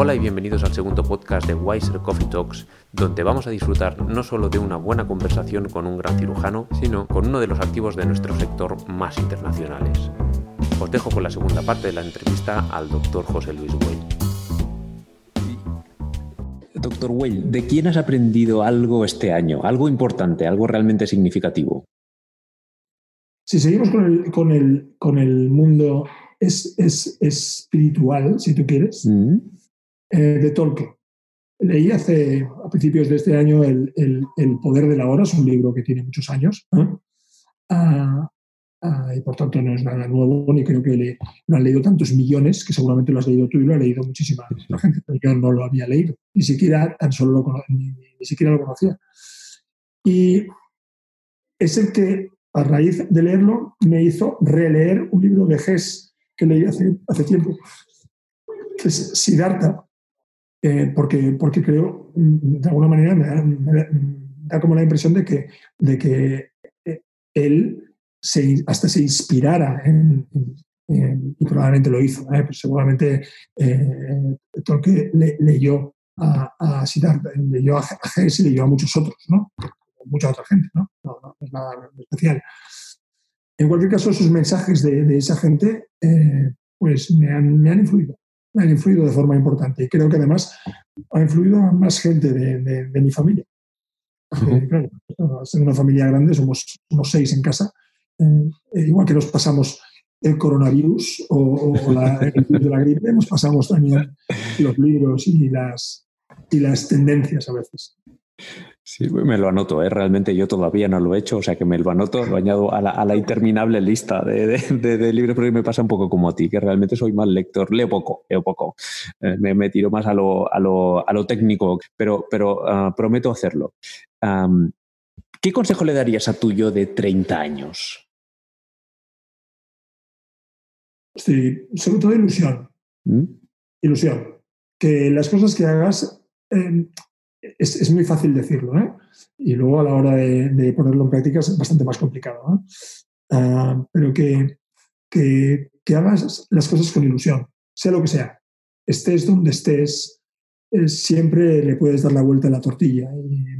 Hola y bienvenidos al segundo podcast de Wiser Coffee Talks, donde vamos a disfrutar no solo de una buena conversación con un gran cirujano, sino con uno de los activos de nuestro sector más internacionales. Os dejo con la segunda parte de la entrevista al doctor José Luis Weil. Doctor Weil, ¿de quién has aprendido algo este año? Algo importante, algo realmente significativo. Si seguimos con el, con el, con el mundo es, es, espiritual, si tú quieres, mm. Eh, de Tolkien. Leí hace, a principios de este año, el, el, el, Poder de la Hora, es un libro que tiene muchos años, ah, ah, y por tanto no es nada nuevo, ni creo que lo han leído tantos millones, que seguramente lo has leído tú y lo ha leído muchísima gente, pero yo no lo había leído, ni siquiera tan solo lo, ni siquiera lo conocía. Y es el que, a raíz de leerlo, me hizo releer un libro de Hess que leí hace, hace tiempo, que es Siddhartha, eh, porque, porque creo, mm, de alguna manera, me da, como la impresión de que, de que eh, él se, hasta se inspirara y probablemente lo hizo, ¿eh? pues seguramente eh, Tolkien le, leyó a, a Siddhartha, leyó a Hess y leyó a muchos otros, ¿no? Mucha otra gente, ¿no? No, no es nada especial. En cualquier caso, esos mensajes de, esa gente eh, pues me han, me han, influido, han influido de forma importante y creo que además ha influido a más gente de, mi familia. claro, en una familia grande, somos, unos seis en casa, eh, igual que nos pasamos el coronavirus o, la, el virus de la gripe, nos pasamos también los libros y las, y las tendencias a veces. Sí, me lo anoto, ¿eh? realmente yo todavía no lo he hecho, o sea que me lo anoto, lo añado a la, interminable lista de, de, libros, pero me pasa un poco como a ti, que realmente soy mal lector, leo poco, leo poco, eh, me, tiro más a lo, a lo, a lo técnico, pero, pero ah, prometo hacerlo. ¿Qué consejo le darías a tu yo de 30 años? Sí, sobre todo ilusión. ¿Mm? Ilusión. Que las cosas que hagas... Eh, es, muy fácil decirlo, ¿eh? y luego a la hora de, ponerlo en práctica es bastante más complicado. Ah, pero que, que, hagas las cosas con ilusión, sea lo que sea, estés donde estés, eh, siempre le puedes dar la vuelta a la tortilla.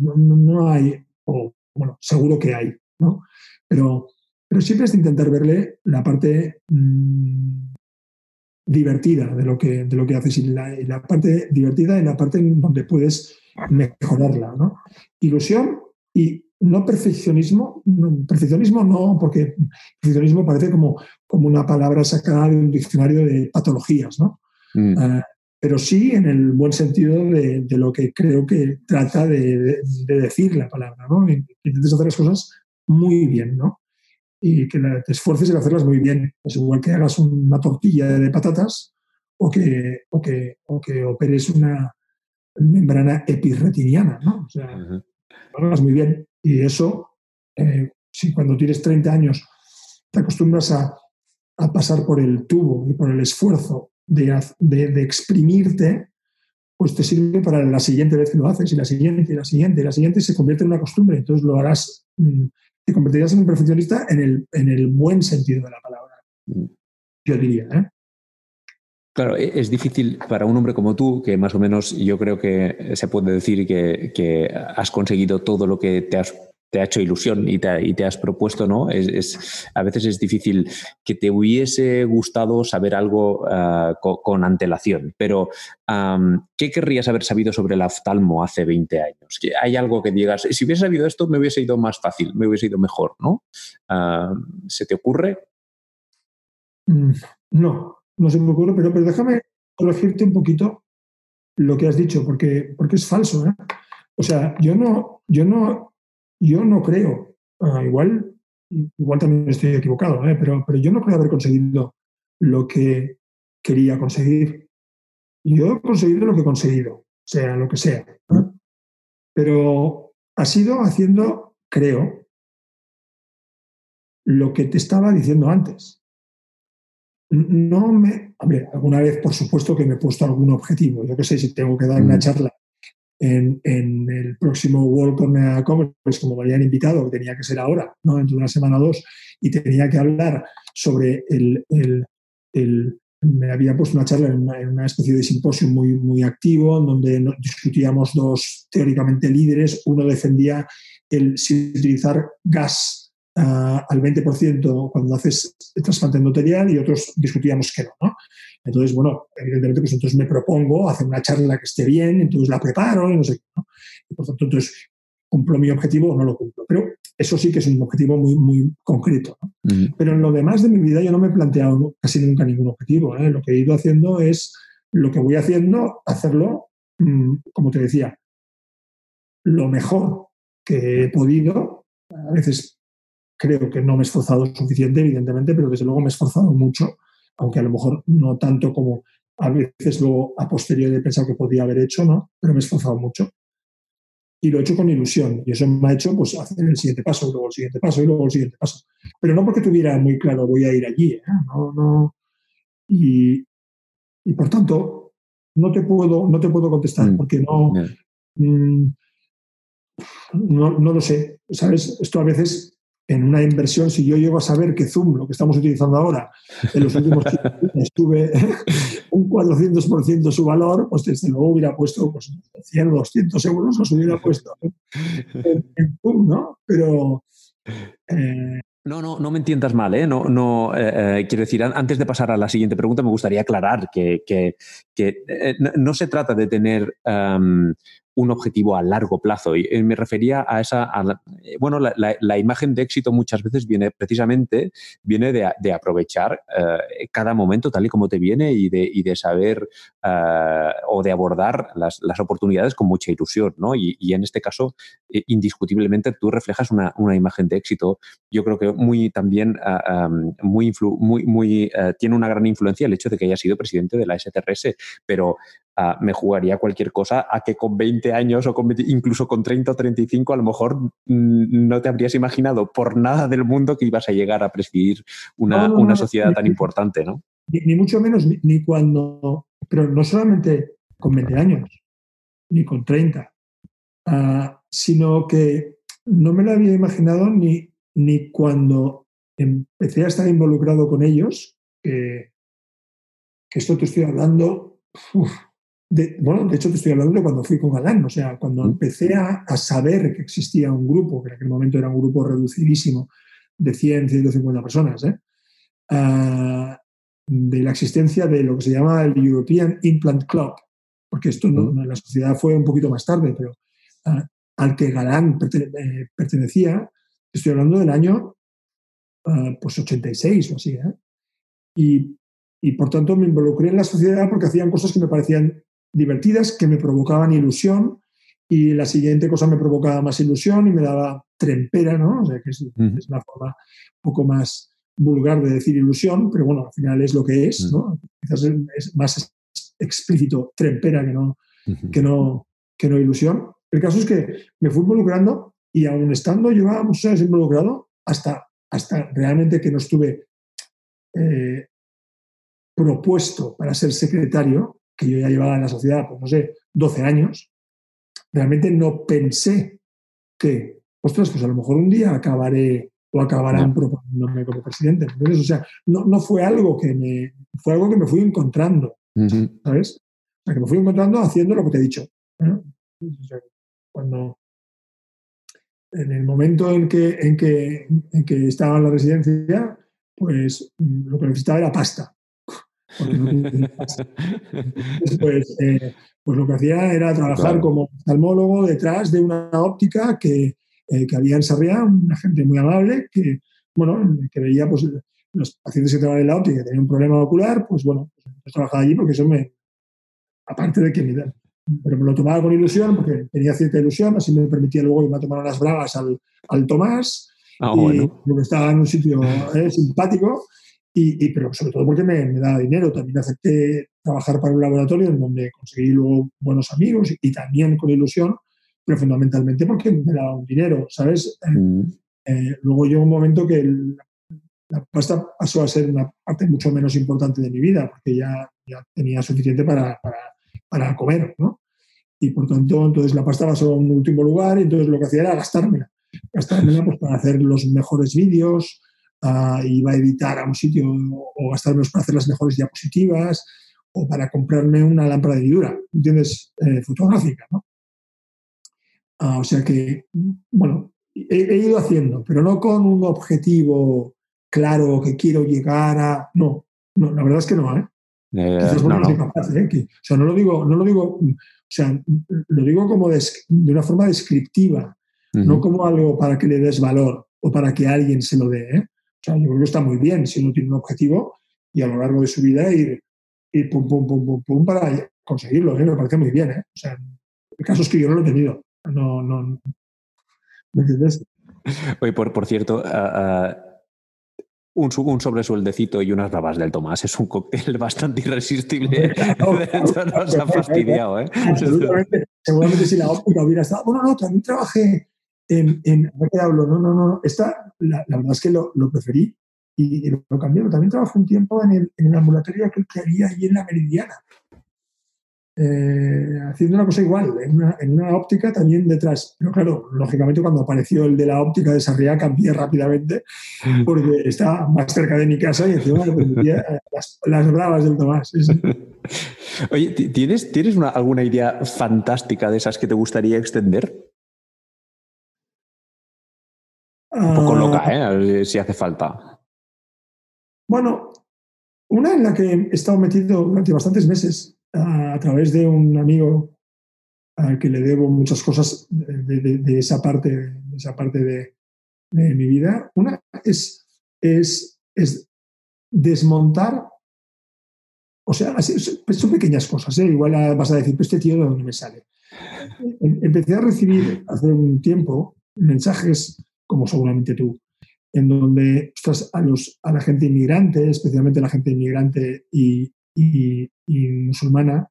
No, hay, o bueno, seguro que hay, ¿no? Pero, pero siempre es de intentar verle la parte mm, divertida de lo que, de lo que haces y la, y la parte divertida y la parte en donde puedes mejorarla. ¿no? Ilusión y no perfeccionismo, perfeccionismo no, porque perfeccionismo parece como, como una palabra sacada de un diccionario de patologías, ¿no? Mm. Ah, pero sí en el buen sentido de, de lo que creo que trata de, de, decir la palabra, ¿no? Intentes hacer las cosas muy bien, ¿no? Y que te esfuerces en hacerlas muy bien. Es igual que hagas una tortilla de patatas o que, o que, o que operes una, membrana epirretiniana, ¿no? O sea, hablas muy bien. Y eso, eh, si cuando tienes 30 años te acostumbras a, pasar por el tubo y por el esfuerzo de, de, exprimirte, pues te sirve para la siguiente vez que lo haces, y la siguiente, y la siguiente, y la siguiente, se convierte en una costumbre. Entonces lo harás, mm, te convertirás en un perfeccionista en el, en el buen sentido de la palabra. Mm. Yo diría, ¿eh? Claro, e-, es difícil para un hombre como tú, que más o menos yo creo que se puede decir que, has conseguido todo lo que te, has, ha hecho ilusión y te, has propuesto, ¿no? A veces es difícil que te hubiese gustado saber algo ah, con, antelación, pero ¿qué querrías haber sabido sobre el oftalmo hace 20 años? ¿Hay algo que digas, si hubiese sabido esto me hubiese ido más fácil, me hubiese ido mejor, ¿no? ¿Se te ocurre? Mm, no, no se me ocurre, pero, pero déjame corregirte un poquito lo que has dicho, porque, porque es falso. ¿eh? O sea, yo no, yo no, yo no creo, ah, igual, igual también estoy equivocado, ¿eh? pero, pero yo no creo haber conseguido lo que quería conseguir. Yo he conseguido lo que he conseguido, sea lo que sea. Pero ha sido haciendo, creo, lo que te estaba diciendo antes no me. Hombre, alguna vez, por supuesto, que me he puesto algún objetivo. Yo qué sé, si tengo que dar una mm. charla en, en, el próximo World Cornea Congress, como me habían invitado, que tenía que ser ahora, ¿no? dentro de una semana o dos, y tenía que hablar sobre el, el, el, me había puesto una charla en una, especie de simposio muy, muy activo, en donde discutíamos dos teóricamente líderes. Uno defendía el si utilizar gas al 20% cuando haces trasplante endotelial y otros discutíamos que no, no. Entonces, bueno, evidentemente, pues entonces me propongo hacer una charla que esté bien, entonces la preparo y no sé qué. ¿no? Y por tanto, entonces, ¿cumplo mi objetivo o no lo cumplo? Pero eso sí que es un objetivo muy, muy concreto. Pero en lo demás de mi vida yo no me he planteado casi nunca ningún objetivo. ¿eh? Lo que he ido haciendo es lo que voy haciendo, hacerlo, mm, como te decía, lo mejor que he podido. A veces creo que no me he esforzado suficiente, evidentemente, pero desde luego me he esforzado mucho, aunque a lo mejor no tanto como a veces luego a posteriori he pensado que podía haber hecho, ¿no? Pero me he esforzado mucho y lo he hecho con ilusión. Y eso me ha hecho pues, hacer el siguiente paso, y luego el siguiente paso, y luego el siguiente paso. Pero no porque tuviera muy claro, voy a ir allí. ¿eh? No, no. Y, y, por tanto, no te puedo, no te puedo contestar, mm. porque no, mm, no, no, lo sé. ¿Sabes? Esto a veces en una inversión, si yo llego a saber que Zoom, lo que estamos utilizando ahora, en los últimos años tuve un 400% su valor, pues desde luego hubiera puesto pues, 100, 200 euros, los hubiera puesto en, Zoom, ¿no? Pero... Eh, no, no, no me entiendas mal, ¿eh? No, no, eh, eh, quiero decir, antes de pasar a la siguiente pregunta, me gustaría aclarar que, que, no se trata de tener un objetivo a largo plazo. Y eh, me refería a esa, eh, bueno, la, imagen de éxito muchas veces viene precisamente, viene de, aprovechar eh, cada momento tal y como te viene y de, de saber o de abordar las, oportunidades con mucha ilusión, ¿no? Y, en este caso, indiscutiblemente, tú reflejas una, imagen de éxito. Yo creo que muy también, muy, muy, muy tiene una gran influencia el hecho de que haya sido presidente de la STRS, pero me jugaría cualquier cosa a que con 20 años o incluso con 30 o 35 a lo mejor mm, no te habrías imaginado por nada del mundo que ibas a llegar a presidir una, sociedad tan importante, ¿no? Ni, mucho menos, ni, cuando, pero no solamente con 20 años, ni con 30, ah, sino que no me lo había imaginado ni, ni cuando empecé a estar involucrado con ellos, que, esto te estoy hablando, bueno, de hecho te estoy hablando de cuando fui con Galán, o sea, cuando empecé a, saber que existía un grupo, que en aquel momento era un grupo reducidísimo de 100, 150 personas, ¿eh? Ah, de la existencia de lo que se llama el European Implant Club, porque esto no, la sociedad fue un poquito más tarde, pero ah, al que Galán eh, pertenecía, estoy hablando del año ah, pues 86 o así, ¿eh? y, y por tanto me involucré en la sociedad porque hacían cosas que me parecían divertidas que me provocaban ilusión y la siguiente cosa me provocaba más ilusión y me daba trempera, ¿no? O sea, que es, una forma un poco más vulgar de decir ilusión, pero bueno, al final es lo que es, ¿no? Quizás es más explícito trempera que no, que no, que no ilusión. El caso es que me fui involucrando y aún estando, llevaba muchos años involucrado, hasta, hasta realmente que no estuve eh, propuesto para ser secretario, que yo ya llevaba en la sociedad, pues no sé, 12 años, realmente no pensé que, ostras, pues a lo mejor un día acabaré o acabarán proponiéndome como presidente. Entonces, o sea, no, no, fue algo que me, fue algo que me fui encontrando, ¿sabes? O sea, que me fui encontrando haciendo lo que te he dicho. cuando, en el momento en que, en que, en que estaba en la residencia, pues lo que necesitaba era pasta. Pues, eh, pues, lo que hacía era trabajar como oftalmólogo detrás de una óptica que, eh, que había en Sarriá, una gente muy amable, que, bueno, que veía pues, los pacientes que trabajaban en la óptica que tenían un problema ocular, pues bueno, pues, trabajaba allí porque eso me, aparte de que me, pero me lo tomaba con ilusión, porque tenía cierta ilusión, así me permitía luego irme a tomar unas bragas al, al Tomás, ah, y bueno. estaba en un sitio eh, simpático, y, pero sobre todo porque me, me daba dinero. También acepté trabajar para un laboratorio en donde conseguí luego buenos amigos y, también con ilusión, pero fundamentalmente porque me daba un dinero, ¿sabes? Eh, mm. eh, luego llegó un momento que la pasta pasó a ser una parte mucho menos importante de mi vida, porque ya, ya tenía suficiente para, para, para, comer, ¿no? Y por tanto, entonces la pasta pasó a un último lugar y entonces lo que hacía era gastármela. Gastármela pues, para hacer los mejores vídeos, uh, iba a editar a un sitio o gastarme para hacer las mejores diapositivas o para comprarme una lámpara de vidura, ¿entiendes? Eh, fotográfica, ¿no? Ah, o sea que, bueno, he, ido haciendo, pero no con un objetivo claro que quiero llegar a... No, no la verdad es que no, ¿eh? eh no, no. Capaz, ¿eh? o sea, no lo digo, no lo digo, o sea, lo digo como de, una forma descriptiva, no como algo para que le des valor o para que alguien se lo dé. ¿eh? Sea, yo creo que está muy bien si uno tiene un objetivo y a lo largo de su vida ir, ir pum, pum, pum, pum, pum para conseguirlo. ¿eh? Me parece muy bien. ¿eh? O sea, el caso es que yo no lo he tenido. No, no, ¿Me entiendes? Oye, por, por cierto, un, un sobresueldecito y unas babas del Tomás es un cóctel bastante irresistible. nos ha fastidiado, ¿eh? Seguramente, si la óptica hubiera estado. Bueno, no, también trabajé en. en qué hablo? No, no, no. Esta, la, verdad es que lo, lo preferí y, lo cambié. También trabajé un tiempo en el, en el ambulatorio que, que había ahí en la Meridiana. Eh, haciendo una cosa igual, en una, en una, óptica también detrás. Pero claro, lógicamente cuando apareció el de la óptica de Sarriá cambié rápidamente mm. porque está más cerca de mi casa y encima las, las bravas del Tomás. Oye, ¿tienes, ¿tienes una, alguna idea fantástica de esas que te gustaría extender? Un poco ah. loca, ¿eh? si hace falta. Bueno, una en la que he estado metido durante bastantes meses a, través de un amigo al que le debo muchas cosas de, esa parte, de, esa parte de, mi vida. Una es, es, es desmontar, o sea, son pequeñas cosas, ¿eh? igual vas a decir, pues este tío de dónde me sale. Em, empecé a recibir hace un tiempo mensajes, como seguramente tú, en donde estás a, los, a la gente inmigrante, especialmente a la gente inmigrante y, y, musulmana,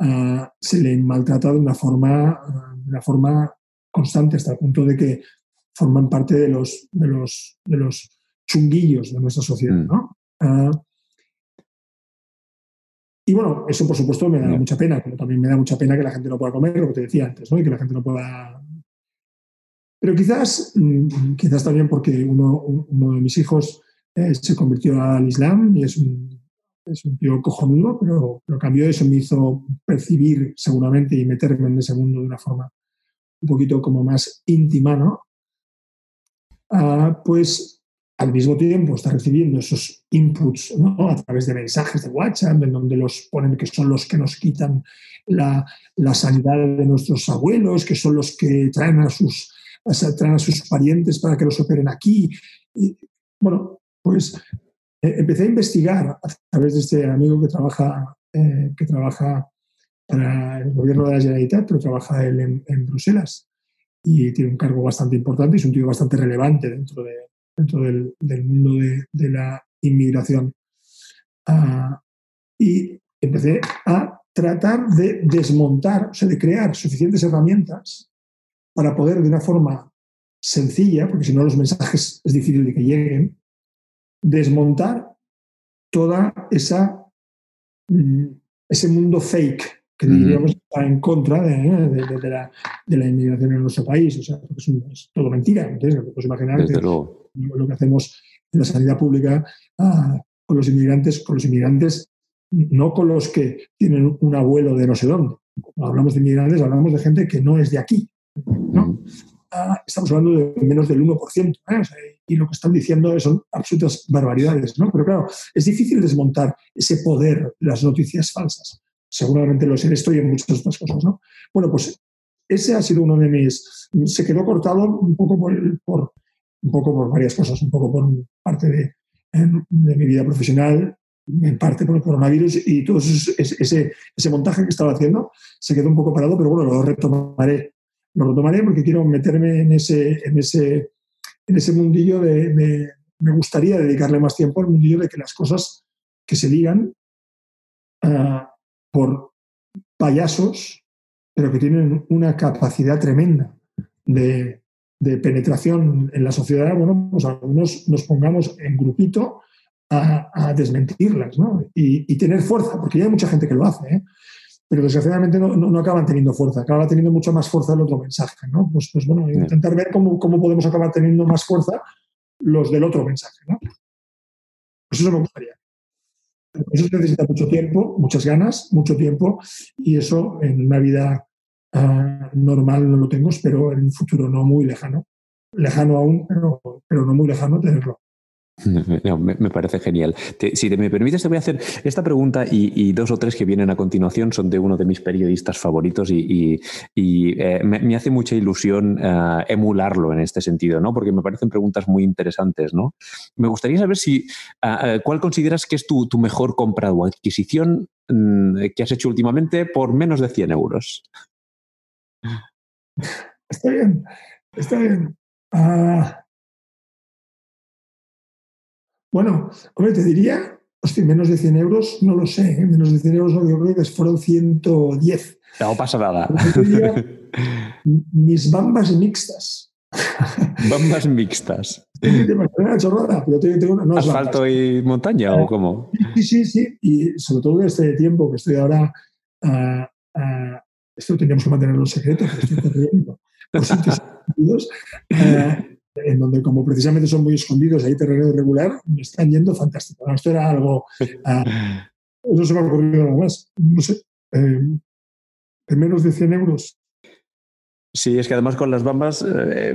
ah, se le maltrata de una forma, de una forma constante, hasta el punto de que forman parte de los, de los, de los chunguillos de nuestra sociedad. Mm. ¿no? Ah, y bueno, eso por supuesto me da mucha pena, pero también me da mucha pena que la gente no pueda comer, lo que te decía antes, ¿no? y que la gente no pueda... Pero quizás, mm, quizás también porque uno, uno de mis hijos eh, se convirtió al Islam y es un es un tío cojonudo, pero lo cambio eso me hizo percibir seguramente y meterme en ese mundo de una forma un poquito como más íntima, ¿no? Ah, pues al mismo tiempo está recibiendo esos inputs ¿no? a través de mensajes de WhatsApp, en donde los ponen que son los que nos quitan la, la sanidad de nuestros abuelos, que son los que traen a sus, traen a sus parientes para que los operen aquí. Y, bueno, pues eh, empecé a investigar a través de este amigo que trabaja, eh, que trabaja para el gobierno de la Generalitat, pero trabaja él en, Bruselas y tiene un cargo bastante importante y es un tío bastante relevante dentro, de, dentro del, mundo de, la inmigración. Ah, y empecé a tratar de desmontar, o sea, de crear suficientes herramientas para poder de una forma sencilla, porque si no los mensajes es difícil de que lleguen, desmontar toda esa mm, ese mundo fake que diríamos está en contra de, la, de, la, inmigración en nuestro país. O sea, es, todo mentira. Entonces, puedes imaginar que lo que hacemos en la sanidad pública ah, con los inmigrantes, con los inmigrantes, no con los que tienen un abuelo de no sé dónde. Cuando hablamos de inmigrantes, hablamos de gente que no es de aquí. ¿No? estamos hablando de menos del 1%, ¿eh? y lo que están diciendo son absolutas barbaridades, ¿no? Pero claro, es difícil desmontar ese poder de las noticias falsas. Seguramente lo sé esto y en muchas otras cosas, ¿no? Bueno, pues ese ha sido uno de mis... Se quedó cortado un poco por, por un poco por varias cosas, un poco por parte de, de mi vida profesional, en parte por el coronavirus y todo ese, ese montaje que estaba haciendo se quedó un poco parado, pero bueno, lo retomaré lo retomaré porque quiero meterme en ese, en ese, en ese mundillo de, Me gustaría dedicarle más tiempo al mundillo de que las cosas que se digan ah, por payasos, pero que tienen una capacidad tremenda de, penetración en la sociedad, bueno, pues algunos nos pongamos en grupito a, desmentirlas ¿no? y, y, tener fuerza, porque ya hay mucha gente que lo hace. ¿eh? Pero desgraciadamente no, no, acaban teniendo fuerza, acaba teniendo mucha más fuerza el otro mensaje. ¿no? Pues, pues bueno, intentar ver cómo, cómo, podemos acabar teniendo más fuerza los del otro mensaje. ¿no? Pues eso me gustaría. Eso necesita mucho tiempo, muchas ganas, mucho tiempo, y eso en una vida ah, normal no lo tengo, pero en un futuro no muy lejano. Lejano aún, pero, pero no muy lejano tenerlo. me, parece genial. si me permites, te voy a hacer esta pregunta y, dos o tres que vienen a continuación son de uno de mis periodistas favoritos y, eh, me, hace mucha ilusión eh, emularlo en este sentido, ¿no? Porque me parecen preguntas muy interesantes, ¿no? Me gustaría saber si eh, cuál consideras que es tu, tu mejor compra o adquisición mm, que has hecho últimamente por menos de 100 euros. Está bien, está bien. Ah, bueno, hombre, te diría, hostia, menos de 100 euros, no lo sé, ¿eh? menos de 100 euros yo creo que fueron 110. No pasa nada. mis bambas mixtas. Bambas mixtas. ¿Asfalto y montaña o cómo? Sí, sí, sí. Y sobre todo en este tiempo que estoy ahora, uh, uh, esto teníamos que mantenerlo secreto, estoy corriendo por sitios uh, en donde como precisamente son muy escondidos, hay terreno irregular, me están yendo fantástico. esto era algo... Uh, eso se me ha ocurrido algo más. No sé, eh, en menos de 100 euros Sí, es que además con las bambas, eh,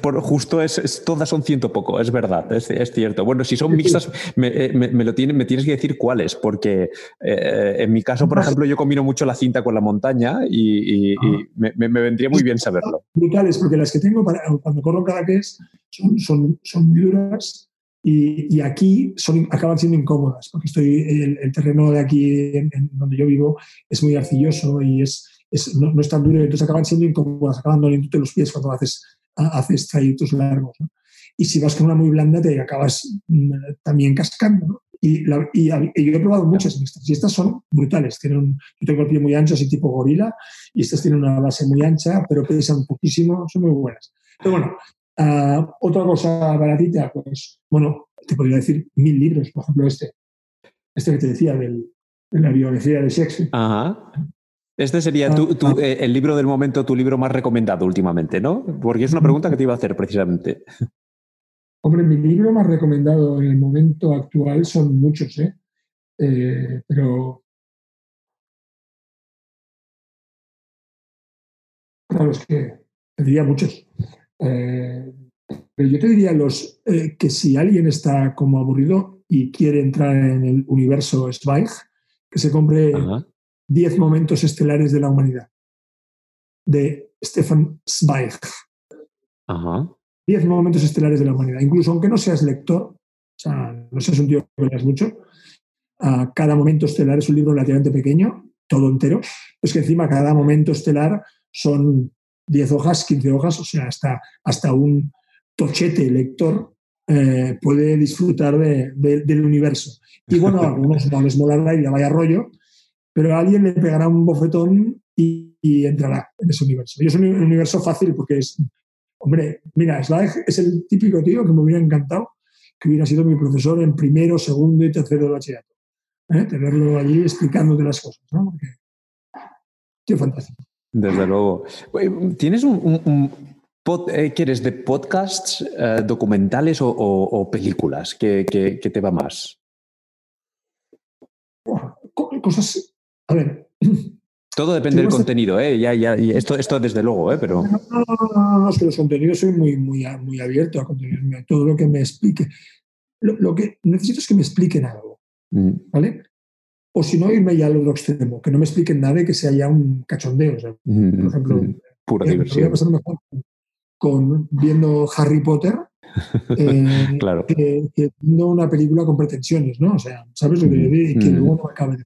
por justo es, todas son ciento poco, es verdad, es, cierto. Bueno, si son mixtas, me, eh, lo me tienes que decir cuáles, porque eh, en mi caso, por ejemplo, yo combino mucho la cinta con la montaña y, ah. me, vendría muy bien saberlo. Brutales, porque las que tengo para, cuando corro cada vez son, son, son muy duras y, aquí son, acaban siendo incómodas, porque estoy el, terreno de aquí en, donde yo vivo es muy arcilloso y es no, es tan duro, entonces acaban siendo incómodas, acaban doliéndote los pies cuando haces, haces trayectos largos. Y si vas con una muy blanda, te acabas mm, también cascando. Y, y, yo he probado muchas mixtas y estas son brutales. Tienen yo tengo el pie muy ancho, así tipo gorila, y estas tienen una base muy ancha, pero pesan poquísimo, son muy buenas. Pero bueno, ah, otra cosa baratita, pues bueno, te podría decir mil libros, por ejemplo este, este que te decía del, de la biografía de Shakespeare. Ajá. Este sería tu, ah, ah. Eh, el libro del momento, tu libro más recomendado últimamente, ¿no? Porque es una pregunta que te iba a hacer precisamente. Hombre, mi libro más recomendado en el momento actual son muchos, ¿eh? eh pero. Claro, es que te diría muchos. Eh, pero yo te diría los que si alguien está como aburrido y quiere entrar en el universo Zweig, que se compre Diez momentos estelares de la humanidad, de Stefan Zweig. Diez momentos estelares de la humanidad. Incluso aunque no seas lector, o sea, no seas un tío que leas mucho, cada momento estelar es un libro relativamente pequeño, todo entero. Es que encima cada momento estelar son 10 hojas, 15 hojas, o sea, hasta, hasta un tochete lector eh, puede disfrutar del universo. Y bueno, a algunos no les molará y le vaya rollo, pero alguien le pegará un bofetón y, entrará en ese universo. Y es un universo fácil porque es, hombre, mira, Slack es el típico tío que me hubiera encantado que hubiera sido mi profesor en primero, segundo y tercero de bachillerato. ¿eh? Tenerlo allí explicándote las cosas, ¿no? Porque, tío, fantástico. Desde luego. ¿Tienes un, eh, ¿Quieres de podcasts, eh, documentales o, películas? ¿Qué, te va más? cosas a ver. Todo depende del contenido, ¿eh? Ya, ya, esto, esto desde luego, ¿eh? Pero... No, no, no, es que los contenidos soy muy, muy, muy abierto a contenidos, todo lo que me explique. Lo, que necesito es que me expliquen algo, mm. ¿vale? O si no, irme ya al otro extremo, que no me expliquen nada y que sea ya un cachondeo. Mm, por ejemplo, mm, pura eh, diversión. mejor con, viendo Harry Potter eh, claro. que, viendo una película con pretensiones, ¿no? O sea, ¿sabes lo que yo digo? Y que luego no acabe de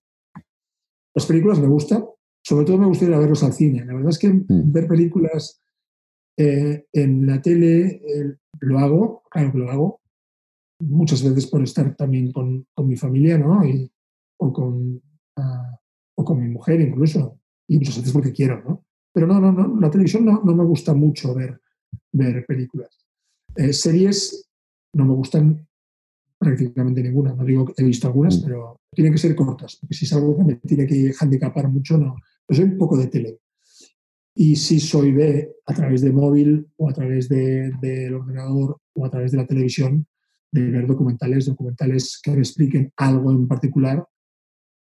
las películas me gustan, sobre todo me gusta ir a verlos al cine. La verdad es que mm. ver películas eh, en la tele eh, lo hago, claro que lo hago, muchas veces por estar también con, mi familia, ¿no? Y, o, con, ah, o con mi mujer incluso, y muchas veces porque quiero, ¿no? Pero no, no, no, la televisión no, no me gusta mucho ver, ver películas. Eh, series no me gustan prácticamente ninguna. No digo que he visto algunas, mm. pero tienen que ser cortas, porque si es algo que me tiene que handicapar mucho, no. Yo soy un poco de tele. Y si soy de, a través de móvil o a través del ordenador o a través de la televisión de ver documentales, documentales que me expliquen algo en particular,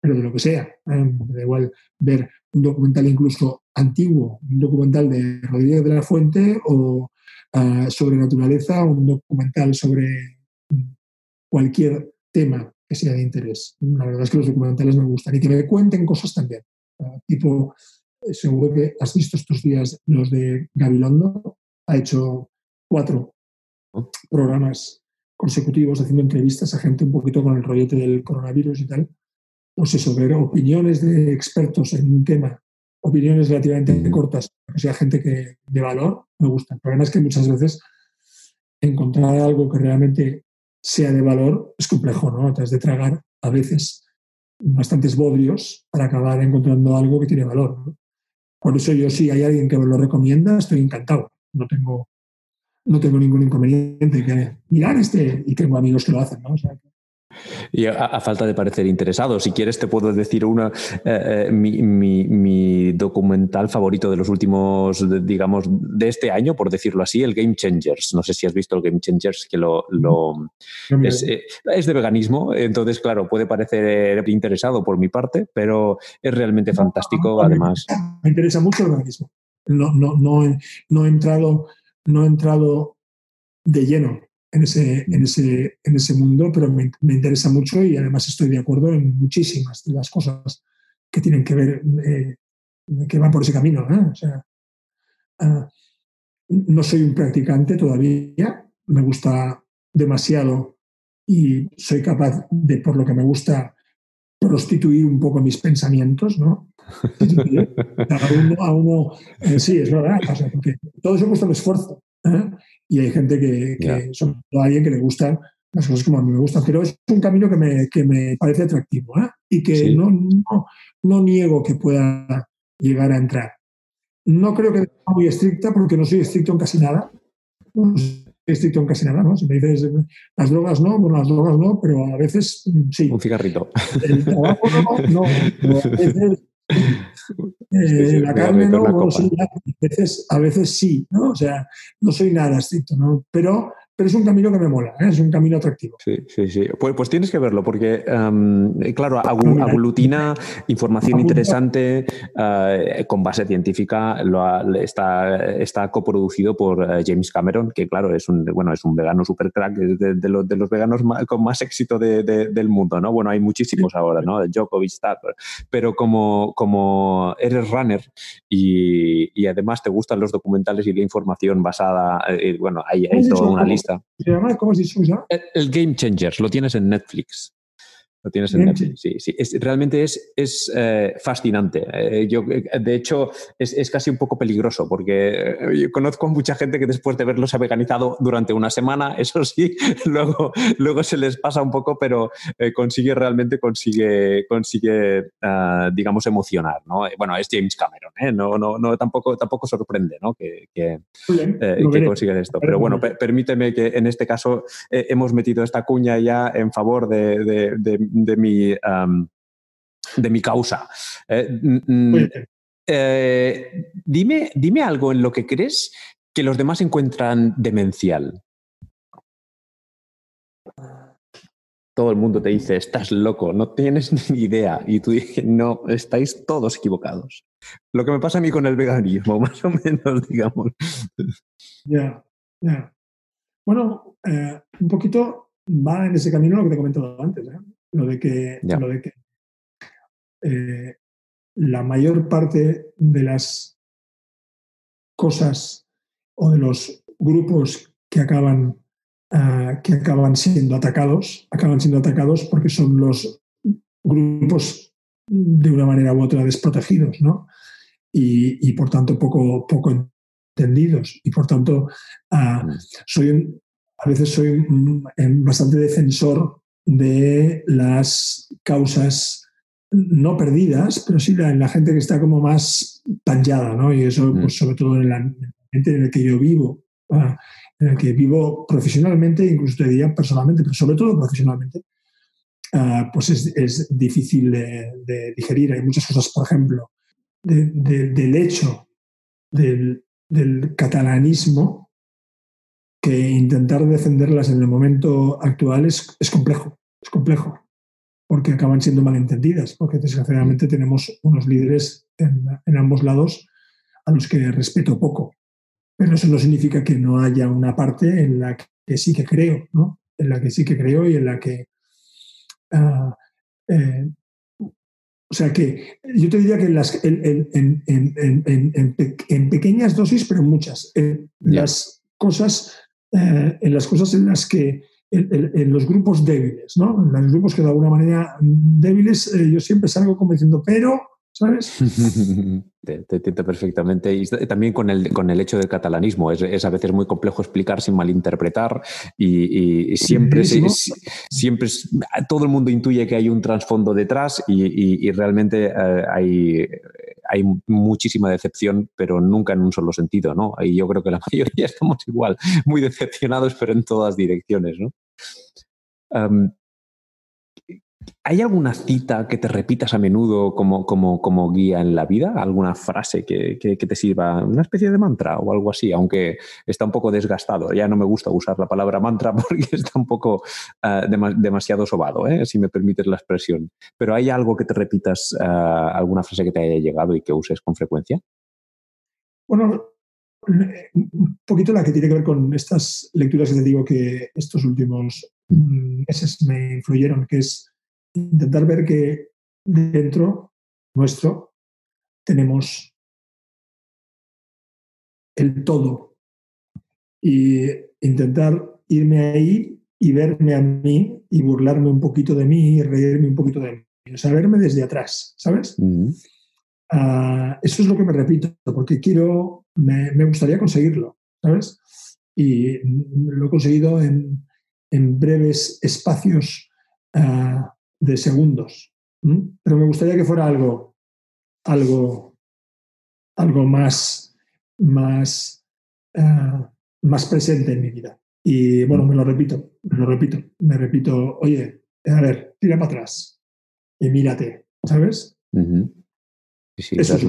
pero de lo que sea. ¿eh? da igual ver un documental incluso antiguo, un documental de Rodríguez de la Fuente o uh, sobre naturaleza, un documental sobre cualquier tema que sea de interés. La verdad es que los documentales me gustan y que me cuenten cosas también. Tipo, eh, seguro que has visto estos días los de Gabilondo, ha hecho cuatro programas consecutivos haciendo entrevistas a gente un poquito con el rollete del coronavirus y tal. Pues eso, ver opiniones de expertos en un tema, opiniones relativamente cortas, o sea, gente que de valor, me gusta. El problema es que muchas veces encontrar algo que realmente sea de valor es complejo, ¿no? Tras de tragar a veces bastantes bodrios para acabar encontrando algo que tiene valor. Por eso yo si hay alguien que me lo recomienda, estoy encantado. No tengo no tengo ningún inconveniente que mirar este, y tengo amigos que lo hacen, ¿no? Y a, falta de parecer interesado, si quieres te puedo decir una, eh, eh, mi, documental favorito de los últimos, digamos, de este año, por decirlo así, el Game Changers. No sé si has visto el Game Changers, que lo, es, eh, es, de veganismo, entonces, claro, puede parecer interesado por mi parte, pero es realmente fantástico, además. Me interesa mucho el veganismo. No, no, no, no he entrado no he entrado de lleno en ese, en ese, en ese mundo, pero me, interesa mucho y además estoy de acuerdo en muchísimas de las cosas que tienen que ver, eh, que van por ese camino. O sea, ah, no soy un practicante todavía, me gusta demasiado y soy capaz de, por lo que me gusta, prostituir un poco mis pensamientos, ¿no? a uno, eh, sí, es verdad, porque todo eso cuesta un esfuerzo. ¿eh? Y hay gente que, son alguien que le gustan las cosas como a mí me gustan, pero es un camino que me, que me parece atractivo ¿eh? y que no, no, no, niego que pueda llegar a entrar. No creo que sea muy estricta porque no soy estricto en casi nada. No soy estricto en casi nada, ¿no? Si me dices las drogas no, bueno, las drogas no, pero a veces sí. Un cigarrito. El trabajo no, no, a veces eh, la carne no, a, veces, a veces sí, ¿no? O sea, no soy nada estricto, ¿no? Pero pero es un camino que me mola, ¿eh? es un camino atractivo. Sí, sí, sí. Pues, pues tienes que verlo porque, em, claro, aglutina información interesante eh, con base científica. Lo está, está coproducido por eh, James Cameron, que, claro, es un, bueno, es un vegano super crack, de, de, los, de los veganos con más éxito del mundo, ¿no? Bueno, hay muchísimos ahora, ¿no? Djokovic, está, pero como, como eres runner y, y, además te gustan los documentales y la información basada, bueno, hay, hay toda una lista ¿Cómo has dicho El, Game Changers, lo tienes en Netflix. Lo tienes en Netflix, sí, sí. Es, realmente es, es eh, fascinante. Eh, yo, de hecho, es, es, casi un poco peligroso porque eh, yo conozco a mucha gente que después de verlos ha veganizado durante una semana, eso sí, luego, luego se les pasa un poco, pero consigue realmente, consigue, consigue ah, digamos, emocionar. ¿no? Bueno, es James Cameron, no, no, no, tampoco, tampoco sorprende ¿no? que, que, que consiga esto. Pero bueno, permíteme que en este caso hemos metido esta cuña ya en favor de, de de mi, de mi causa. Eh, eh, dime, dime algo en lo que crees que los demás encuentran demencial. Todo el mundo te dice, estás loco, no tienes ni idea. Y tú dices, no, estáis todos equivocados. Lo que me pasa a mí con el veganismo, más o menos, digamos. Ya, ya. Bueno, eh, un poquito va en ese camino lo que te he comentado antes. ¿eh? Lo de que, lo de que eh, la mayor parte de las cosas o de los grupos que acaban, ah, que acaban siendo atacados, acaban siendo atacados porque son los grupos de una manera u otra desprotegidos, ¿no? Y, por tanto poco, poco entendidos. Y por tanto, mm. soy a veces soy bastante defensor de las causas no perdidas, pero sí en la gente que está como más tallada, ¿no? Y eso, mm. pues, sobre todo en el ambiente en el que yo vivo, en el que vivo profesionalmente, incluso te diría personalmente, pero sobre todo profesionalmente, ah, pues es, difícil de, digerir. Hay muchas cosas, por ejemplo, del hecho del, del catalanismo que intentar defenderlas en el momento actual es, es complejo, es complejo, porque acaban siendo malentendidas, porque desgraciadamente tenemos unos líderes en, en ambos lados a los que respeto poco. Pero eso no significa que no haya una parte en la que sí que creo, ¿no? En la que sí que creo y en la que... Uh, eh, o sea que yo te diría que en, las, en, en, en pequeñas dosis, pero muchas, en las cosas, eh, en las cosas en las que en, los grupos débiles, ¿no? En los grupos que de alguna manera débiles, eh, yo siempre salgo como diciendo, pero ¿sabes? te, entiendo perfectamente. Y también con el, con el hecho del catalanismo. Es, a veces muy complejo explicar sin malinterpretar y, siempre, siempre todo el mundo intuye que hay un trasfondo detrás y, realmente eh, hay, hay muchísima decepción, pero nunca en un solo sentido, ¿no? Y yo creo que la mayoría estamos igual, muy decepcionados, pero en todas direcciones, ¿no? ¿Hay alguna cita que te repitas a menudo como, como, como guía en la vida? ¿Alguna frase que, que, te sirva? ¿Una especie de mantra o algo así? Aunque está un poco desgastado. Ya no me gusta usar la palabra mantra porque está un poco uh, demasiado sobado, ¿eh? si me permites la expresión. Pero ¿hay algo que te repitas, uh, alguna frase que te haya llegado y que uses con frecuencia? Bueno, un poquito la que tiene que ver con estas lecturas que te digo que estos últimos mm, meses me influyeron, que es intentar ver que dentro nuestro tenemos el todo y intentar irme ahí y verme a mí y burlarme un poquito de mí y reírme un poquito de mí, o sea, verme desde atrás, ¿sabes? Ah, eso es lo que me repito, porque quiero, me, gustaría conseguirlo, ¿sabes? Y lo he conseguido en, breves espacios uh, de segundos. Pero me gustaría que fuera algo, algo, algo más, más, eh, más presente en mi vida. Y bueno, me lo repito, me lo repito, me repito, oye, a ver, tira para atrás y mírate, ¿sabes? Sí, Eso es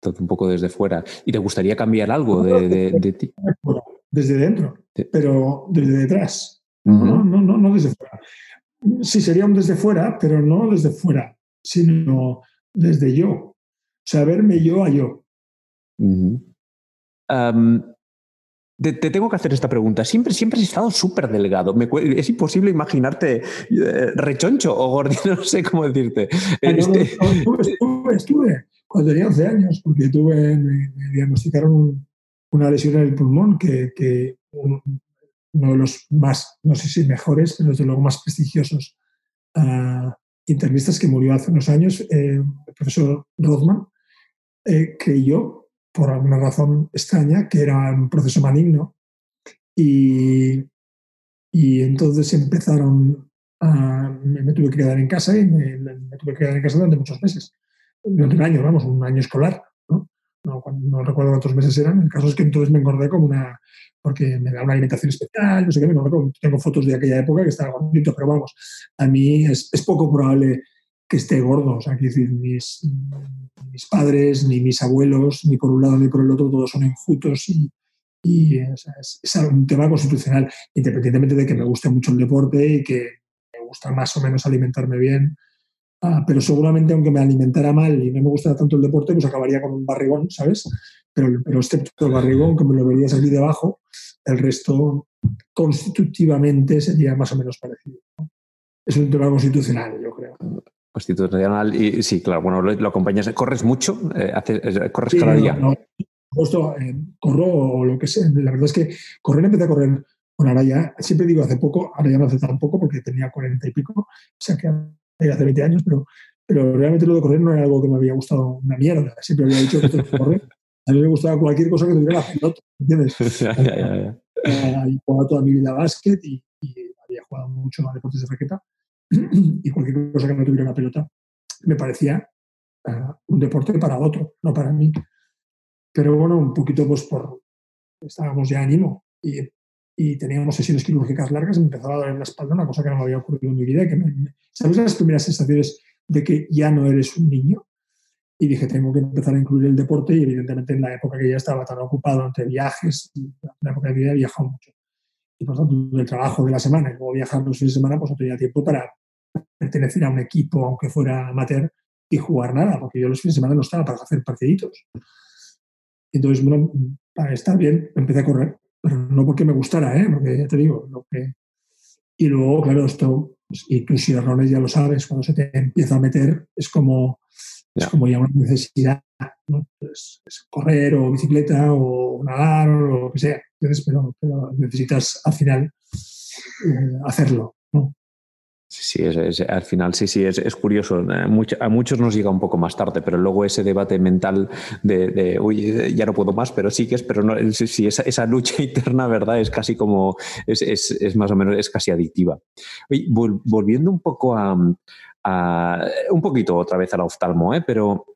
todo un poco desde fuera. ¿Y te gustaría cambiar algo de, ti? Desde dentro, pero desde detrás. no, no, no, no desde fuera sí sería un desde fuera, pero no desde fuera, sino desde yo. O sea, verme yo a yo. te, tengo que hacer esta pregunta. Siempre, siempre has estado súper delgado. es imposible imaginarte eh, rechoncho o gordito, no sé cómo decirte. Este estuve, estuve, cuando tenía 11 años, porque tuve, me, diagnosticaron una lesión en el pulmón que, que uno de los más, no sé si mejores, pero desde luego más prestigiosos uh, que murió hace unos años, eh, el profesor Rothman, eh, creyó, por alguna razón extraña, que era un proceso maligno y, y entonces empezaron a... Me, tuve que quedar en casa y me, tuve que quedar en casa durante muchos meses, durante un año, vamos, un año escolar. ¿No? No, recuerdo cuántos meses eran. El caso es que entonces me engordé como una, porque me da una alimentación especial, no sé qué, tengo fotos de aquella época que estaba gordito, pero vamos, a mí es, es poco probable que esté gordo, o sea, quiero decir, mis, mis padres, ni mis abuelos, ni por un lado ni por el otro, todos son enjutos y, y es, es, un tema constitucional, independientemente de que me guste mucho el deporte y que me gusta más o menos alimentarme bien, ah, pero seguramente aunque me alimentara mal y no me gustara tanto el deporte, pues acabaría con un barrigón, ¿sabes? pero, pero excepto el barrigón, que me lo verías aquí debajo, el resto constitutivamente sería más o menos parecido. Es un tema constitucional, yo creo. Constitucional, y sí, claro, bueno, lo, acompañas. ¿Corres mucho? Eh, eh, ¿Corres cada día? No, justo, eh, corro o lo que sea. La verdad es que correr empecé a correr con Araya, siempre digo hace poco, ahora ya no hace tan poco porque tenía cuarenta y pico, o sea que hace 20 años, pero, pero realmente lo de correr no era algo que me había gustado una mierda. Siempre había dicho que tengo que correr. A mí me gustaba cualquier cosa que tuviera la pelota, ¿entiendes? ya, ya, ya. Eh, jugado toda mi vida a básquet y, había jugado mucho a deportes de raqueta y cualquier cosa que no tuviera la pelota me parecía uh, un deporte para otro, no para mí. Pero bueno, un poquito pues por... Estábamos ya en IMO y, y teníamos sesiones quirúrgicas largas me empezaba a doler la espalda, una cosa que no me había ocurrido en mi vida. Que me, ¿Sabes las primeras sensaciones de que ya no eres un niño? y dije, tengo que empezar a incluir el deporte y evidentemente en la época que ya estaba tan ocupado entre viajes, en la época que había viajado mucho. y por tanto del trabajo de la semana y luego viajar los fines de semana, pues no tenía tiempo para pertenecer a un equipo, aunque fuera amateur, y jugar nada, porque yo los fines de semana no estaba para hacer partiditos. Entonces, bueno, para estar bien, empecé a correr, pero no porque me gustara, ¿eh? porque ya te digo, lo que... Y luego, claro, esto, pues, y tus errores ya lo sabes, cuando se te empieza a meter, es como, es como ya una necesidad, ¿no? Pues, es correr o bicicleta o nadar o lo que sea. Entonces, pero, pero necesitas al final eh, hacerlo. ¿no? Sí, es, al final sí, sí, es, curioso. A muchos nos llega un poco más tarde, pero luego ese debate mental de, de uy, ya no puedo más, pero sí que es, pero no, sí, esa, lucha interna, ¿verdad? Es casi como, es, más o menos, es casi adictiva. Oye, volviendo un poco a, a, un poquito otra vez al oftalmo, ¿eh? pero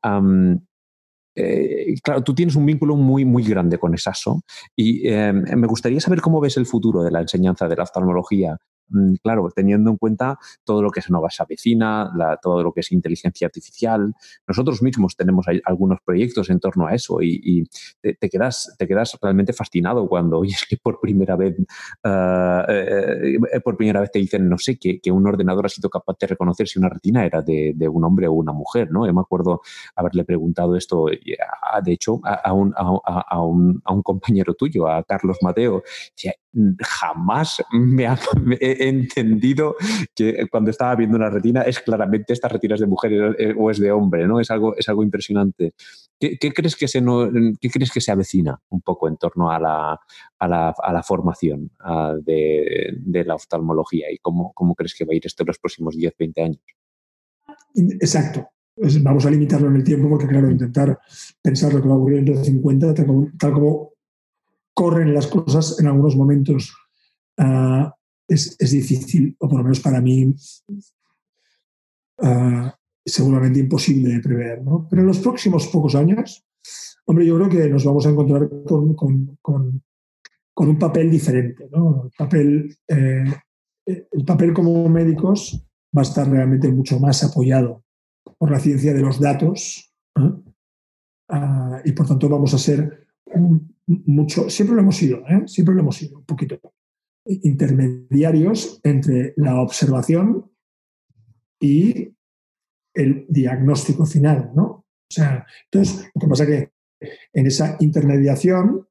eh, claro, tú tienes un vínculo muy, muy grande con ESASO y eh, me gustaría saber cómo ves el futuro de la enseñanza de la oftalmología claro, teniendo en cuenta todo lo que es Nova Avecina, todo lo que es inteligencia artificial. Nosotros mismos tenemos algunos proyectos en torno a eso y, te, quedas, te quedas realmente fascinado cuando oyes que por primera vez, ah, eh, eh, por primera vez te dicen, no sé, que, un ordenador ha sido capaz de reconocer si una retina era de, un hombre o una mujer, ¿no? Yo me acuerdo haberle preguntado esto, de hecho, a, un, compañero tuyo, a Carlos Mateo, jamás me ha, he entendido que cuando estaba viendo una retina es claramente esta retina es de mujer eh, o es de hombre, ¿no? Es algo, es algo impresionante. ¿Qué, crees que se no, ¿Qué crees que se avecina un poco en torno a la, a la, a la formación de, de, la oftalmología y cómo, cómo crees que va a ir esto en los próximos 10, 20 años? Exacto. Vamos a limitarlo en el tiempo porque, claro, intentar pensar lo que va a ocurrir en los 50, tal como, tal como corren las cosas en algunos momentos uh, es, es, difícil, o por lo menos para mí, uh, seguramente imposible de prever. ¿no? Pero en los próximos pocos años, hombre, yo creo que nos vamos a encontrar con, con, con, un papel diferente. ¿no? El, papel, eh, el papel como médicos va a estar realmente mucho más apoyado por la ciencia de los datos uh, y por tanto vamos a ser mucho, siempre lo hemos sido, ¿eh? siempre lo hemos sido, un poquito, intermediarios entre la observación y el diagnóstico final, ¿no? O sea, entonces, lo que pasa es que en esa intermediación,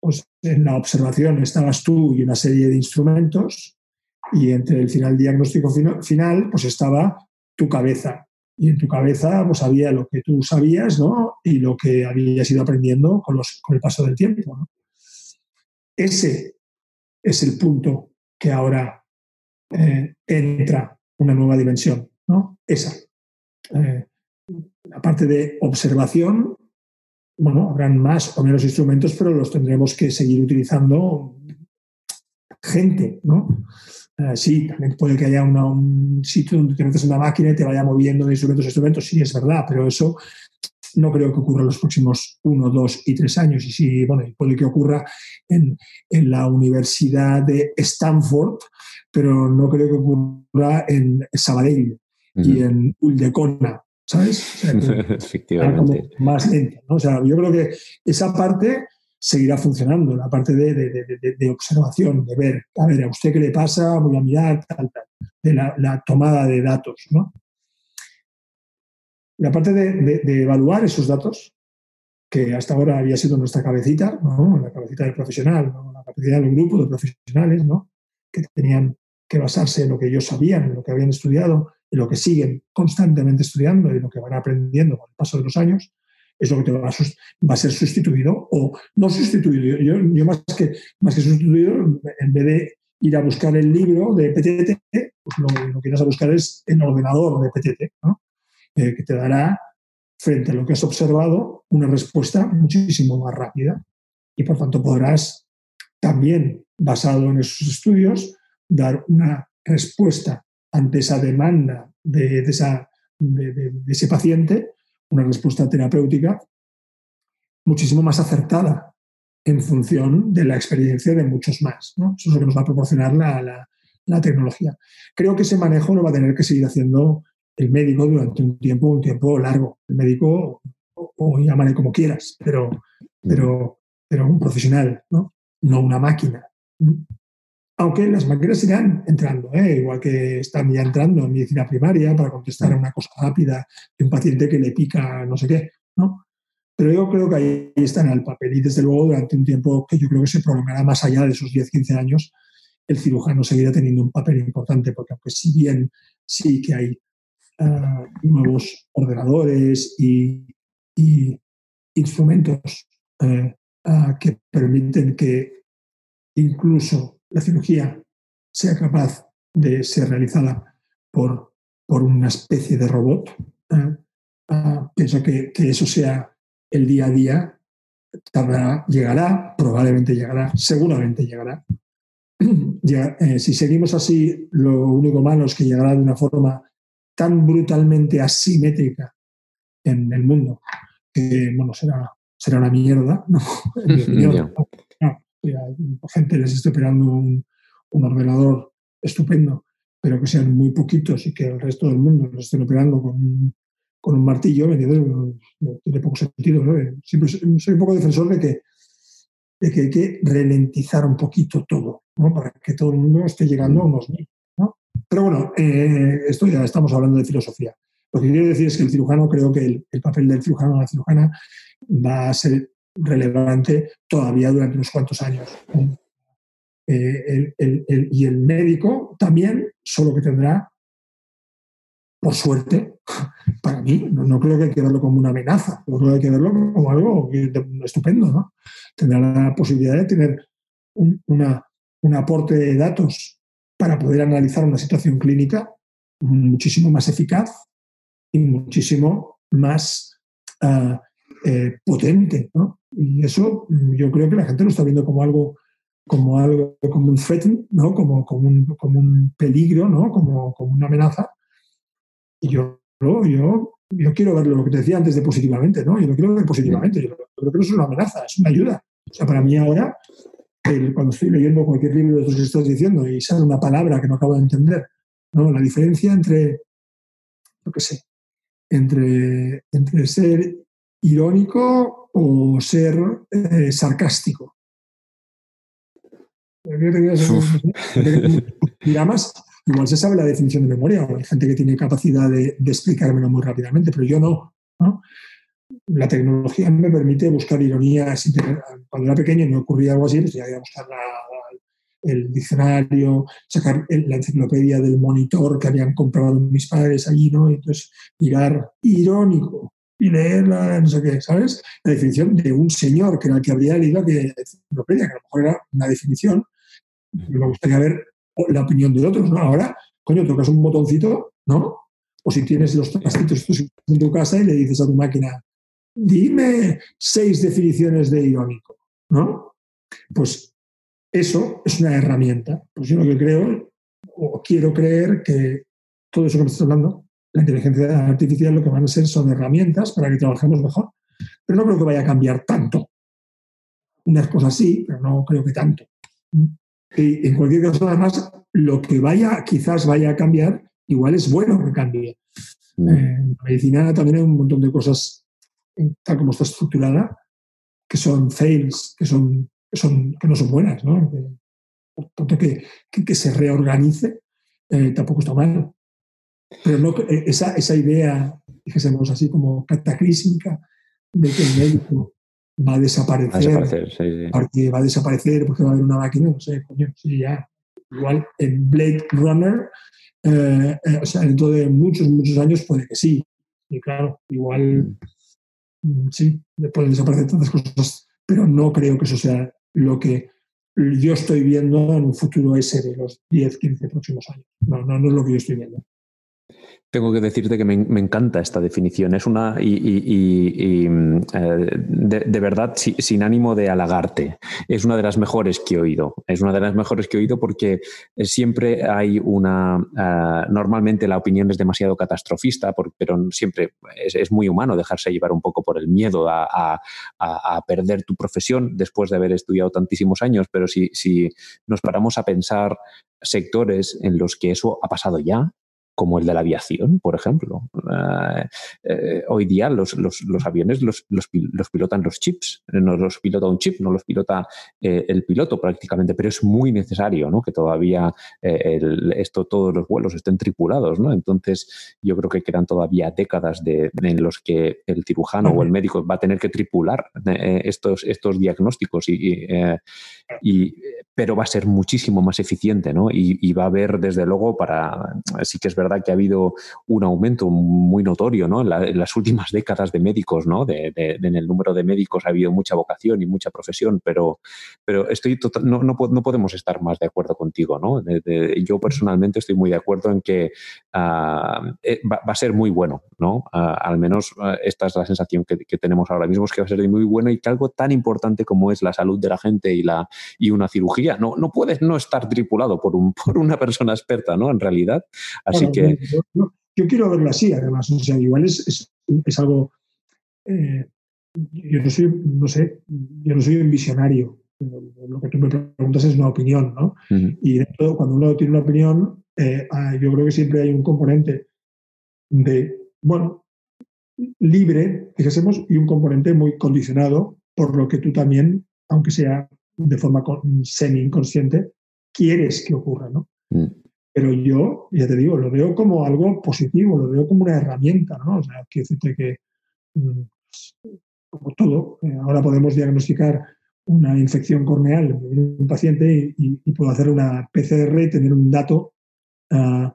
pues en la observación estabas tú y una serie de instrumentos, y entre el final diagnóstico final, pues estaba tu cabeza, y en tu cabeza pues había lo que tú sabías ¿no? y lo que habías ido aprendiendo con, los, con el paso del tiempo. Ese es el punto que ahora eh, entra una nueva dimensión, ¿no? esa. Eh, la parte de observación, bueno, habrán más o menos instrumentos, pero los tendremos que seguir utilizando gente, ¿no? Eh, sí, también puede que haya un sitio donde te metes una máquina y te vaya moviendo de instrumentos a instrumentos, sí, es verdad, pero eso no creo que ocurra en los próximos uno, dos y tres años. Y sí, bueno, puede que ocurra en, en la Universidad de Stanford, pero no creo que ocurra en Sabadell y en Uldecona, ¿sabes? Efectivamente. más lento, ¿no? O sea, yo creo que esa parte seguirá funcionando, la parte de, observación, de ver, a ver, a usted qué le pasa, voy a mirar, tal, tal, de la, tomada de datos. ¿no? La parte de, evaluar esos datos, que hasta ahora había sido nuestra cabecita, ¿no? la cabecita del profesional, la cabecita del grupo de profesionales, ¿no? que tenían que basarse en lo que ellos sabían, en lo que habían estudiado, en lo que siguen constantemente estudiando y lo que van aprendiendo con el paso de los años, es lo que te va a, ser sustituido o no sustituido. Yo, más, que, más que sustituido, en vez de ir a buscar el libro de PTT, pues lo, que irás a buscar es el ordenador de PTT, eh, que te dará, frente a lo que has observado, una respuesta muchísimo más rápida. Y por tanto podrás también, basado en esos estudios, dar una respuesta ante esa demanda de, esa, de ese paciente una respuesta terapéutica muchísimo más acertada en función de la experiencia de muchos más. Eso es lo que nos va a proporcionar la, tecnología. Creo que ese manejo lo va a tener que seguir haciendo el médico durante un tiempo, un tiempo largo. El médico, o, llámale como quieras, pero, pero, pero un profesional, no, no una máquina. Aunque las máquinas irán entrando, ¿eh? igual que están ya entrando en medicina primaria para contestar a una cosa rápida de un paciente que le pica no sé qué, ¿no? Pero yo creo que ahí está en el papel y desde luego durante un tiempo que yo creo que se prolongará más allá de esos 10-15 años, el cirujano seguirá teniendo un papel importante porque aunque si bien sí que hay uh, nuevos ordenadores y, y instrumentos uh, uh, que permiten que incluso la cirugía sea capaz de ser realizada por, por una especie de robot. ¿eh? Ah, pienso que, que, eso sea el día a día, tardará, llegará, probablemente llegará, seguramente llegará. Ya, eh, si seguimos así, lo único malo es que llegará de una forma tan brutalmente asimétrica en el mundo que bueno, será, será una mierda, ¿no? gente les esté operando un, un, ordenador estupendo, pero que sean muy poquitos y que el resto del mundo los estén operando con un, con un martillo. No, tiene poco sentido. ¿no? Siempre soy un poco defensor de que, de que hay que ralentizar un poquito todo, ¿no? para que todo el mundo esté llegando a unos mil. ¿no? Pero bueno, eh, esto ya estamos hablando de filosofía. Lo que quiero decir es que el cirujano, creo que el, el papel del cirujano o la cirujana va a ser relevante todavía durante unos cuantos años. Eh, y el médico también, solo que tendrá, por suerte, para mí, no, creo que hay que verlo como una amenaza, creo que hay que verlo como algo estupendo, ¿no? Tendrá la posibilidad de tener un, una, un aporte de datos para poder analizar una situación clínica muchísimo más eficaz y muchísimo más uh, eh, potente. ¿no? Y eso mm, yo creo que la gente lo está viendo como algo, como algo, como un threat, ¿no? como, como, un, como un peligro, ¿no? como, como una amenaza. Y yo, yo, yo quiero verlo, lo que te decía antes de positivamente, ¿no? Yo lo quiero ver positivamente. Yo creo que no es una amenaza, es una ayuda. O sea, para mí ahora, cuando estoy leyendo cualquier libro de los que estás diciendo y sale una palabra que no acabo de entender, ¿no? La diferencia entre, lo que sé, entre, entre ser irónico o ser eh, sarcástico. más, igual se sabe la definición de memoria, hay gente que tiene capacidad de, de explicármelo muy rápidamente, pero yo no, La tecnología me permite buscar ironía. Cuando era pequeño me ocurría algo así, pues ya iba a buscar el diccionario, sacar la enciclopedia del monitor que habían comprado mis padres allí, ¿no? entonces mirar irónico, y leerla, no sé qué, ¿sabes? La definición de un señor que era el que habría leído la enciclopedia, que a lo mejor era una definición. Me gustaría ver la opinión de otros, ¿no? Ahora, coño, tocas un botoncito, ¿no? O si tienes los trastitos en tu casa y le dices a tu máquina, dime seis definiciones de irónico, ¿no? Pues eso es una herramienta. Pues yo lo que creo, o quiero creer que todo eso que me estás hablando la inteligencia artificial lo que van a ser son herramientas para que trabajemos mejor. Pero no creo que vaya a cambiar tanto. Unas cosas sí, pero no creo que tanto. Y en cualquier caso, además, lo que vaya, quizás vaya a cambiar, igual es bueno que cambie. Mm. Eh, en la medicina también hay un montón de cosas, tal como está estructurada, que son fails, que, son, que, son, que no son buenas. ¿no? por tanto, que, que, se reorganice eh, tampoco está mal. Pero no, eh, esa, esa idea, dijésemos así, como cataclísmica de que el médico va a desaparecer, va a desaparecer sí, porque va a desaparecer porque va a haber una máquina, no sé, coño, sí, ya. Igual en Blade Runner, eh, eh, o sea, dentro de muchos, muchos años puede que sí. Y claro, igual mm. Sí, pueden desaparecer tantas cosas, pero no creo que eso sea lo que yo estoy viendo en un futuro ese de los 10, 15 próximos años. No, no, no es lo que yo estoy viendo. Tengo que decirte que me, encanta esta definición. Es una, y, mm, eh, de, verdad, sin ánimo de halagarte, es una de las mejores que he oído. Es una de las mejores que he oído porque siempre hay una, eh, normalmente la opinión es demasiado catastrofista, pero siempre es, muy humano dejarse llevar un poco por el miedo a, perder tu profesión después de haber estudiado tantísimos años. Pero si nos paramos a pensar sectores en los que eso ha pasado ya, como el de la aviación, por ejemplo. Eh, eh, hoy día los, aviones los, pilotan los chips, no los pilota un chip, no los pilota eh, el piloto prácticamente, pero es muy necesario ¿no? que todavía esto, todos los vuelos estén tripulados. ¿no? Entonces, yo creo que quedan todavía décadas de, en los que el cirujano o el médico va a tener que tripular estos, estos diagnósticos, y, y, pero va a ser muchísimo más eficiente ¿no? y, y va a haber, desde luego, para sí que es verdad que ha habido un aumento muy notorio ¿no? en, las últimas décadas de médicos, ¿no? De, en el número de médicos ha habido mucha vocación y mucha profesión, pero, pero estoy no, no, podemos estar más de acuerdo contigo. ¿no? yo personalmente estoy muy de acuerdo en que ah, eh, va, a ser muy bueno. ¿no? Ah, al menos ah, esta es la sensación que, tenemos ahora mismo, es que va a ser muy bueno y que algo tan importante como es la salud de la gente y, la, y una cirugía no, no puedes no estar tripulado por, un, por una persona experta, ¿no? En realidad. Así que yo, quiero verlo así, además. O sea, igual es, es, algo. Eh, yo no soy, no sé, yo no soy un visionario. Lo que tú me preguntas es una opinión, ¿no? Y cuando uno tiene una opinión, eh, ah, yo creo que siempre hay un componente de, bueno, libre, fijésemos, y un componente muy condicionado por lo que tú también, aunque sea de forma semi-inconsciente, quieres que ocurra, ¿no? Mm. Pero yo, ya te digo, lo veo como algo positivo, lo veo como una herramienta, ¿no? O sea, quiero decirte que, mm, como todo, eh, ahora podemos diagnosticar una infección corneal en un paciente y, puedo hacer una PCR y tener un dato ah,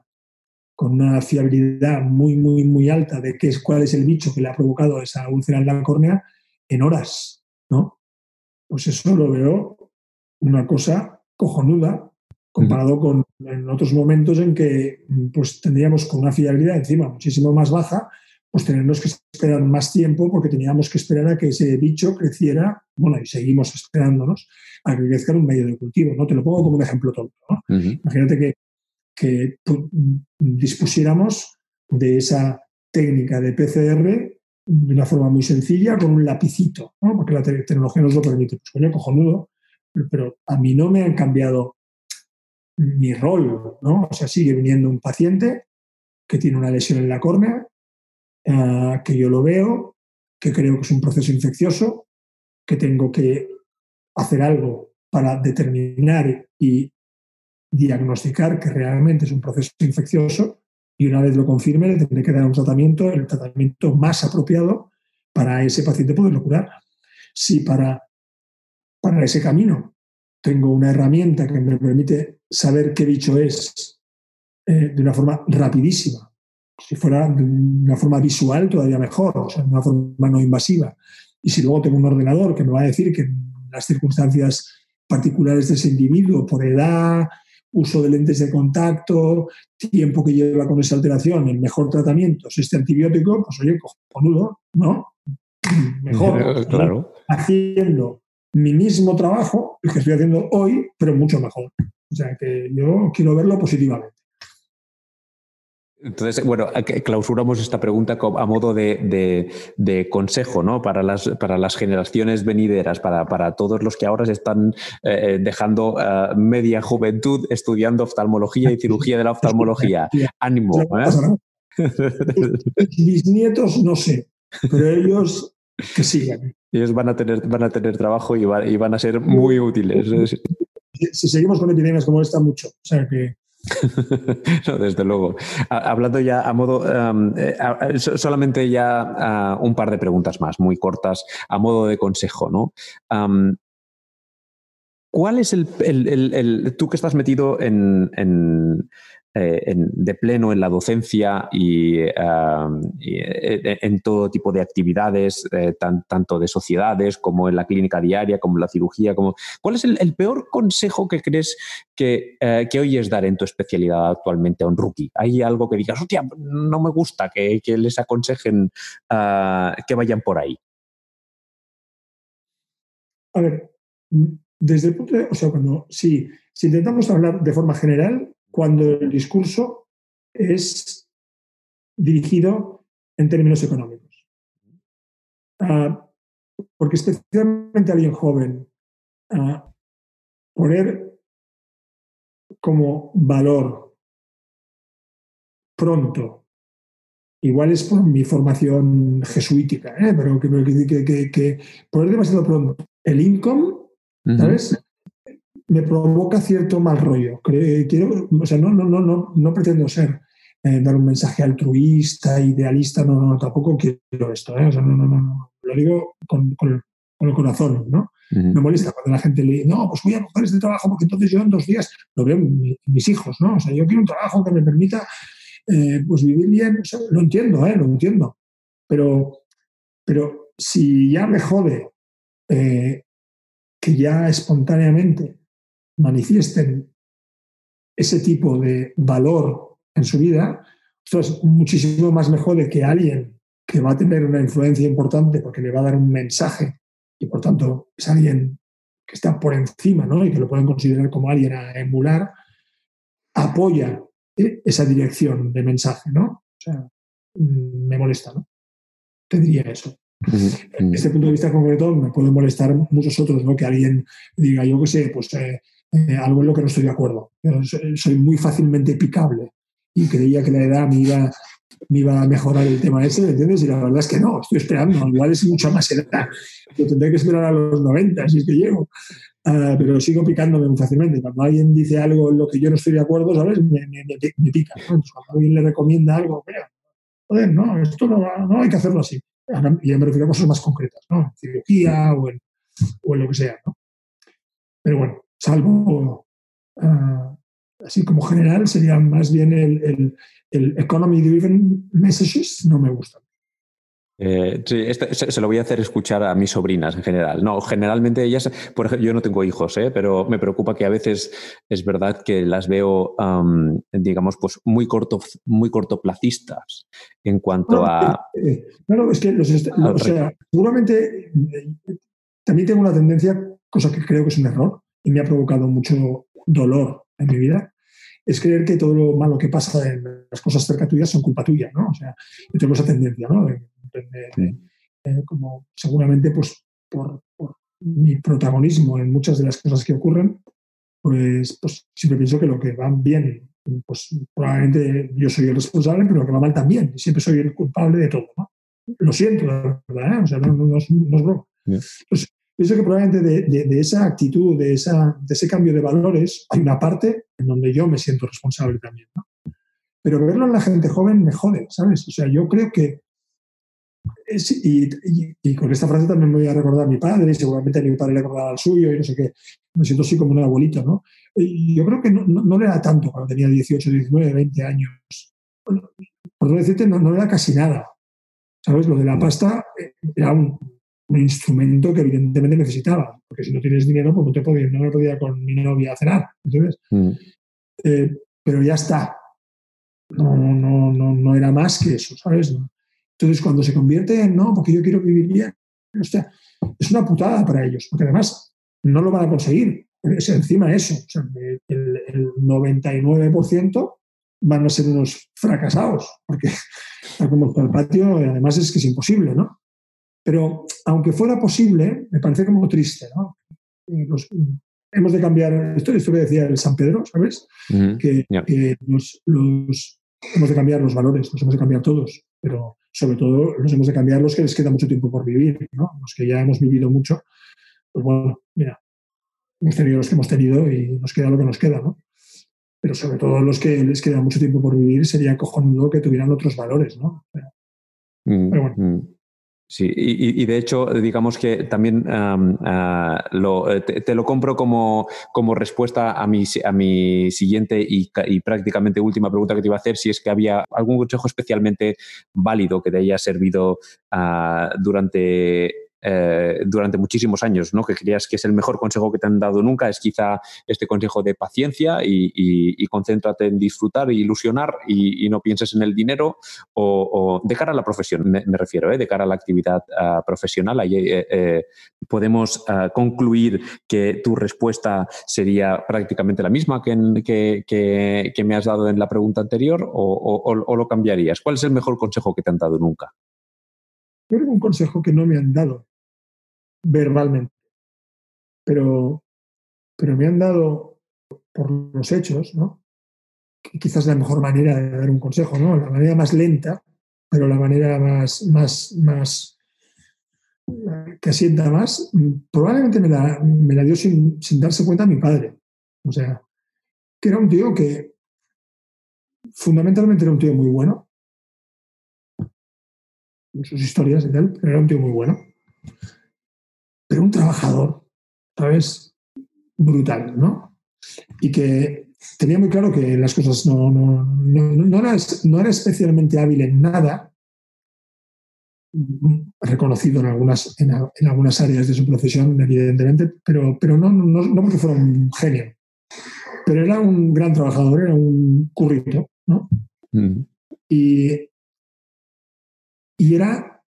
con una fiabilidad muy, muy, muy alta de qué es, cuál es el bicho que le ha provocado esa úlcera en la córnea en horas, ¿no? Pues eso lo veo una cosa cojonuda comparado con en otros momentos en que pues tendríamos con una fiabilidad encima muchísimo más baja, pues tenernos que esperar más tiempo porque teníamos que esperar a que ese bicho creciera, bueno, y seguimos esperándonos a que crezca en un medio de cultivo, ¿no? Te lo pongo como un ejemplo tonto, Imagínate que, que dispusiéramos de esa técnica de PCR de una forma muy sencilla con un lapicito, ¿no? porque la tecnología nos lo permite. Pues coño, cojonudo, pero a mí no me han cambiado mi rol, ¿no? O sea, sigue viniendo un paciente que tiene una lesión en la córnea, eh, que yo lo veo, que creo que es un proceso infeccioso, que tengo que hacer algo para determinar y diagnosticar que realmente es un proceso infeccioso y una vez lo confirme le tendré que dar un tratamiento, el tratamiento más apropiado para ese paciente poderlo curar. Si para, para ese camino tengo una herramienta que me permite saber qué bicho es eh, de una forma rapidísima. Si fuera de una forma visual, todavía mejor, o sea, de una forma no invasiva. Y si luego tengo un ordenador que me va a decir que en las circunstancias particulares de ese individuo, por edad, uso de lentes de contacto, tiempo que lleva con esa alteración, el mejor tratamiento es este antibiótico, pues oye, cojonudo, ¿no? Mejor. claro. Haciendo mi mismo trabajo, el que estoy haciendo hoy, pero mucho mejor. O sea que yo quiero verlo positivamente. Entonces, bueno, clausuramos esta pregunta a modo de, consejo ¿no? para, las, para las generaciones venideras, para, todos los que ahora se están eh, dejando eh, media juventud estudiando oftalmología y cirugía de la oftalmología. Ánimo. ¿eh? Mis nietos no sé, pero ellos que sigan. Ellos van a tener, van a tener trabajo y, y van a ser muy útiles. Si seguimos con epidemias como esta, mucho. O sea que. no, desde luego. Hablando ya a modo, eh, solamente ya un par de preguntas más, muy cortas, a modo de consejo, ¿no? ¿Cuál es el, el, tú que estás metido en, eh, de pleno en la docencia y, eh, en todo tipo de actividades, eh, tanto de sociedades como en la clínica diaria, como en la cirugía. Como... ¿Cuál es el, peor consejo que crees que, que, oyes dar en tu especialidad actualmente a un rookie? ¿Hay algo que digas, hostia, no me gusta que, les aconsejen que vayan por ahí? A ver, desde el punto de, o sea, cuando si, si intentamos hablar de forma general, cuando el discurso es dirigido en términos económicos. Ah, porque especialmente alguien joven, uh, poner como valor pronto. Igual es por mi formación jesuítica, ¿eh? pero que, que, que, que, poner demasiado pronto el income, ¿sabes? Me provoca cierto mal rollo. Quiero, o sea, no, no, no, no, no pretendo ser eh, dar un mensaje altruista, idealista, no, no, tampoco quiero esto, ¿eh? o sea, no, no, no, lo digo con, con, el corazón, ¿no? Me molesta cuando la gente le dice, no, pues voy a coger este trabajo porque entonces yo en dos días lo veo mis hijos, ¿no? O sea, yo quiero un trabajo que me permita eh, pues vivir bien, o sea, lo entiendo, ¿eh? Lo entiendo, pero, pero si ya me jode eh, que ya espontáneamente manifiesten ese tipo de valor en su vida, esto es muchísimo más mejor de que alguien que va a tener una influencia importante porque le va a dar un mensaje y por tanto es alguien que está por encima ¿no? y que lo pueden considerar como alguien a emular, apoya ¿eh? esa dirección de mensaje. ¿no? O sea, mm, me molesta, ¿no? Te diría eso. En este punto de vista concreto me puede molestar muchos otros, ¿no? que alguien diga, yo qué sé, pues eh, eh, algo en lo que no estoy de acuerdo. Yo soy muy fácilmente picable y creía que la edad me iba, me iba a mejorar el tema ese, ¿entiendes? Y la verdad es que no, estoy esperando, igual es mucha más edad. Yo tendré que esperar a los 90 si es que llego. Uh, pero sigo picándome muy fácilmente. Cuando alguien dice algo en lo que yo no estoy de acuerdo, ¿sabes? Me, pica. cuando alguien le recomienda algo, mira, joder, no, esto no, no hay que hacerlo así. Y ya me refiero a cosas más concretas, ¿no? En cirugía o en, o en lo que sea, ¿no? Pero bueno, salvo uh, así como general, sería más bien el, el, el economy-driven messages, no me gustan. Eh, sí, este, se, lo voy a hacer escuchar a mis sobrinas en general. No, generalmente ellas, por ejemplo, yo no tengo hijos, ¿eh? pero me preocupa que a veces es verdad que las veo, um, digamos, pues muy corto, muy cortoplacistas en cuanto a. Eh, no, es que los, o sea, seguramente también tengo una tendencia, cosa que creo que es un error y me ha provocado mucho dolor en mi vida, es creer que todo lo malo que pasa en las cosas cerca tuyas son culpa tuya, ¿no? O sea, yo tengo esa tendencia, ¿no? como seguramente, pues, por, mi protagonismo en muchas de las cosas que ocurren, pues, pues siempre pienso que lo que va bien, pues probablemente yo soy el responsable, pero lo que va mal también. Siempre soy el culpable de todo, ¿no? Lo siento, ¿verdad? ¿eh? O sea, no, no, es, no es broma. Entonces, Pienso que probablemente de, esa actitud, de, esa, de ese cambio de valores, hay una parte en donde yo me siento responsable también. ¿no? Pero verlo en la gente joven me jode, ¿sabes? O sea, yo creo que. y, con esta frase también me voy a recordar a mi padre, y seguramente a mi padre le recordaba al suyo, y no sé qué. Me siento así como un abuelito, ¿no? Y yo creo que no, no, le era tanto cuando tenía 18, 19, 20 años. por no decirte, no, no era casi nada. ¿Sabes? Lo de la pasta eh, era un, un instrumento que evidentemente necesitaba, porque si no tienes dinero, pues no, te podía, no me podía con mi novia a cenar, ¿entiendes? Mm. Eh, pero ya está. No, no, no, no era más que eso, ¿sabes? Entonces, cuando se convierte en, no, porque yo quiero vivir bien, es una putada para ellos, porque además no lo van a conseguir. Es encima eso, el, el 99% van a ser unos fracasados, porque como está el patio, además es que es imposible, ¿no? Pero aunque fuera posible, me parece como triste, ¿no? hemos de cambiar, esto, esto que decía el San Pedro, ¿sabes? que, los, hemos de cambiar los valores, los hemos de cambiar todos, pero sobre todo los hemos de cambiar los que les queda mucho tiempo por vivir, ¿no? Los que ya hemos vivido mucho, pues bueno, mira, hemos tenido los que hemos tenido y nos queda lo que nos queda, ¿no? Pero sobre todo los que les queda mucho tiempo por vivir sería cojonudo que tuvieran otros valores, ¿no? Mm, pero bueno. Sí, y, de hecho, digamos que también ah, lo, eh, te, lo compro como, como respuesta a mi, a mi siguiente y, y, prácticamente última pregunta que te iba a hacer, si es que había algún consejo especialmente válido que te haya servido uh, durante eh, durante muchísimos años, ¿no? que creías que es el mejor consejo que te han dado nunca, es quizá este consejo de paciencia y, concéntrate en disfrutar e ilusionar y, no pienses en el dinero o, de cara a la profesión, me, refiero, ¿eh? de cara a la actividad ah, profesional. Ahí eh, podemos ah, concluir que tu respuesta sería prácticamente la misma que, me has dado en la pregunta anterior o, lo cambiarías. ¿Cuál es el mejor consejo que te han dado nunca? Creo un consejo que no me han dado verbalmente. Pero, pero me han dado por los hechos, ¿no? quizás la mejor manera de dar un consejo, ¿no? La manera más lenta, pero la manera más, más, más que asienta más, probablemente me la, me la dio sin, darse cuenta mi padre. O sea, que era un tío que fundamentalmente era un tío muy bueno, en sus historias y tal, pero era un tío muy bueno. Pero un trabajador, ¿sabes? Brutal, ¿no? Y que tenía muy claro que las cosas no, no, no, no, era, no era especialmente hábil en nada, reconocido en algunas, en, algunas áreas de su profesión, evidentemente, pero, pero no, no, no porque fuera un genio. Pero era un gran trabajador, era un currito, ¿no? Mm. Y, y era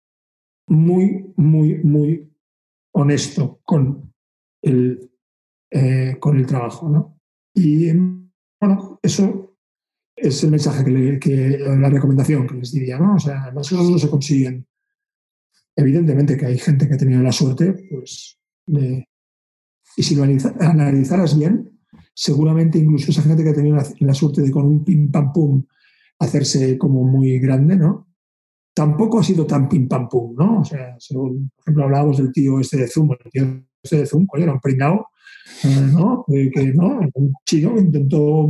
muy, muy, muy honesto con el, eh, con el trabajo, ¿no? Y bueno, eso es el mensaje que, que, la recomendación que les diría, ¿no? O sea, las cosas no se consiguen Evidentemente que hay gente que ha tenido la suerte, pues, y si lo analizaras bien, seguramente incluso esa gente que ha tenido la, suerte de con un pim pam pum hacerse como muy grande, ¿no? Tampoco ha sido tan pim pam pum, ¿no? O sea, según, por ejemplo, hablábamos del tío este de Zoom, el tío este de Zoom, coño, era un pringao, ¿no? que, ¿no? Un chino que intentó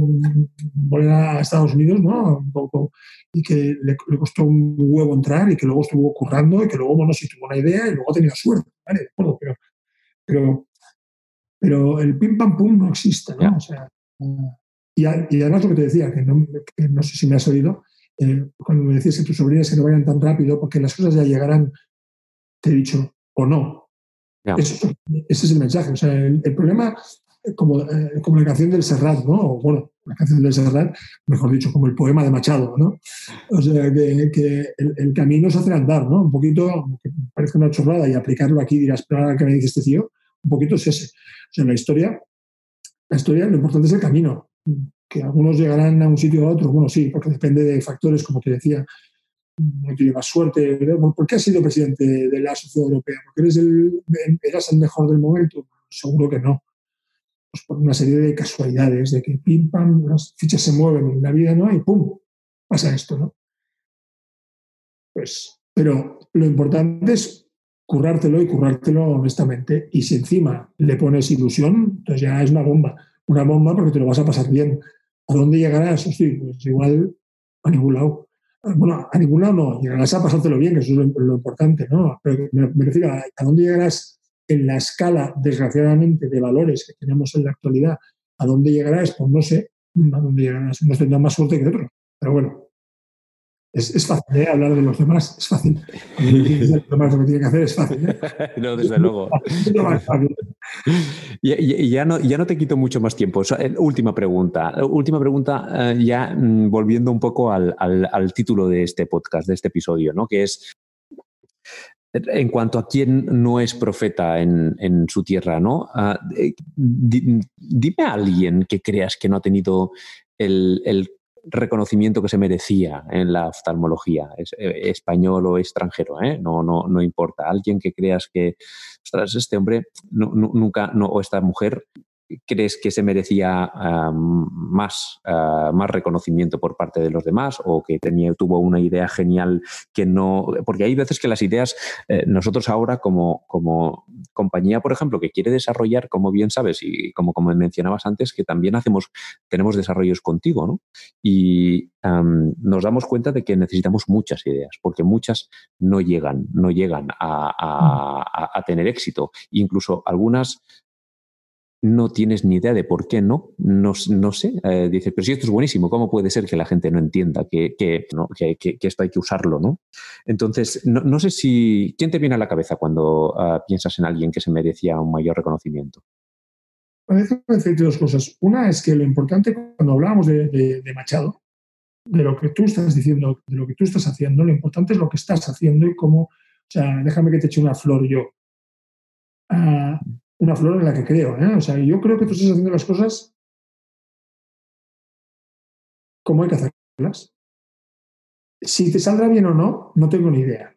volver a Estados Unidos, ¿no? Un poco, y que le, costó un huevo entrar y que luego estuvo currando y que luego, bueno, sí tuvo una idea y luego tenía suerte, ¿vale? De acuerdo, pero, pero, pero el pim pam pum no existe, ¿no? O sea, y, además lo que te decía, que no, que no sé si me has oído, eh, cuando me decías que tus sobrinas que no vayan tan rápido porque las cosas ya llegarán, te he dicho, o no, ese es el mensaje. O sea, el, problema, como, eh, como, la canción del Serrat, ¿no? O, bueno, la canción del Serrat, mejor dicho, como el poema de Machado, ¿no? O sea, que, que el, camino se hace andar, ¿no? Un poquito, que parece una chorrada y aplicarlo aquí dirás, pero ¿qué me dice este tío? Un poquito es ese. O sea, la historia, la historia, lo importante es el camino. Que algunos llegarán a un sitio o a otro, bueno, sí, porque depende de factores, como te decía, no tiene más suerte. ¿Por qué has sido presidente de la Sociedad Europea? ¿Porque eres el, eras el mejor del momento? Seguro que no. Pues por una serie de casualidades, de que pim, pam, las fichas se mueven en la vida, ¿no? Y pum, pasa esto, ¿no? Pues, pero lo importante es currártelo y currártelo honestamente. Y si encima le pones ilusión, entonces ya es una bomba. Una bomba porque te lo vas a pasar bien. ¿A dónde llegarás? Sí, pues igual a ningún lado. Bueno, a ningún lado no, llegarás a pasártelo bien, que eso es lo, importante, ¿no? Pero me, refiero a, a dónde llegarás en la escala, desgraciadamente, de valores que tenemos en la actualidad, a dónde llegarás, pues no sé, a dónde llegarás, unos tendrán más suerte que otros, pero bueno, es, fácil ¿eh? hablar de los demás, es fácil. Lo demás lo que tiene que hacer es fácil. ¿eh? no, desde luego. y, ya, no, ya no te quito mucho más tiempo. última pregunta. Última pregunta, eh, ya mm, volviendo un poco al, al, título de este podcast, de este episodio, ¿no? que es en cuanto a quién no es profeta en, en su tierra, ¿no? Ah, dime a alguien que creas que no ha tenido el, el reconocimiento que se merecía en la oftalmología, es, eh, español o extranjero, ¿eh? no, no, no importa. Alguien que creas que, este hombre nunca, o esta mujer crees que se merecía más, ah, más reconocimiento por parte de los demás o que tenía, tuvo una idea genial que no... Porque hay veces que las ideas, eh, nosotros ahora como, como compañía, por ejemplo, que quiere desarrollar, como bien sabes, y como, como mencionabas antes, que también hacemos, tenemos desarrollos contigo, ¿no? Y nos damos cuenta de que necesitamos muchas ideas, porque muchas no llegan, no llegan a, a tener éxito. Incluso algunas no tienes ni idea de por qué no, no, no sé, eh, dices, pero si esto es buenísimo, ¿cómo puede ser que la gente no entienda que, que, esto hay que usarlo? ¿no? Entonces, no, sé si, ¿quién te viene a la cabeza cuando ah, piensas en alguien que se merecía un mayor reconocimiento? A veces me decir dos cosas. Una es que lo importante cuando hablábamos de, Machado, de lo que tú estás diciendo, de lo que tú estás haciendo, lo importante es lo que estás haciendo y cómo, o sea, déjame que te eche una flor yo. Ah, una flor en la que creo. ¿eh? O sea, yo creo que tú estás haciendo las cosas como hay que hacerlas. Si te saldrá bien o no, no tengo ni idea.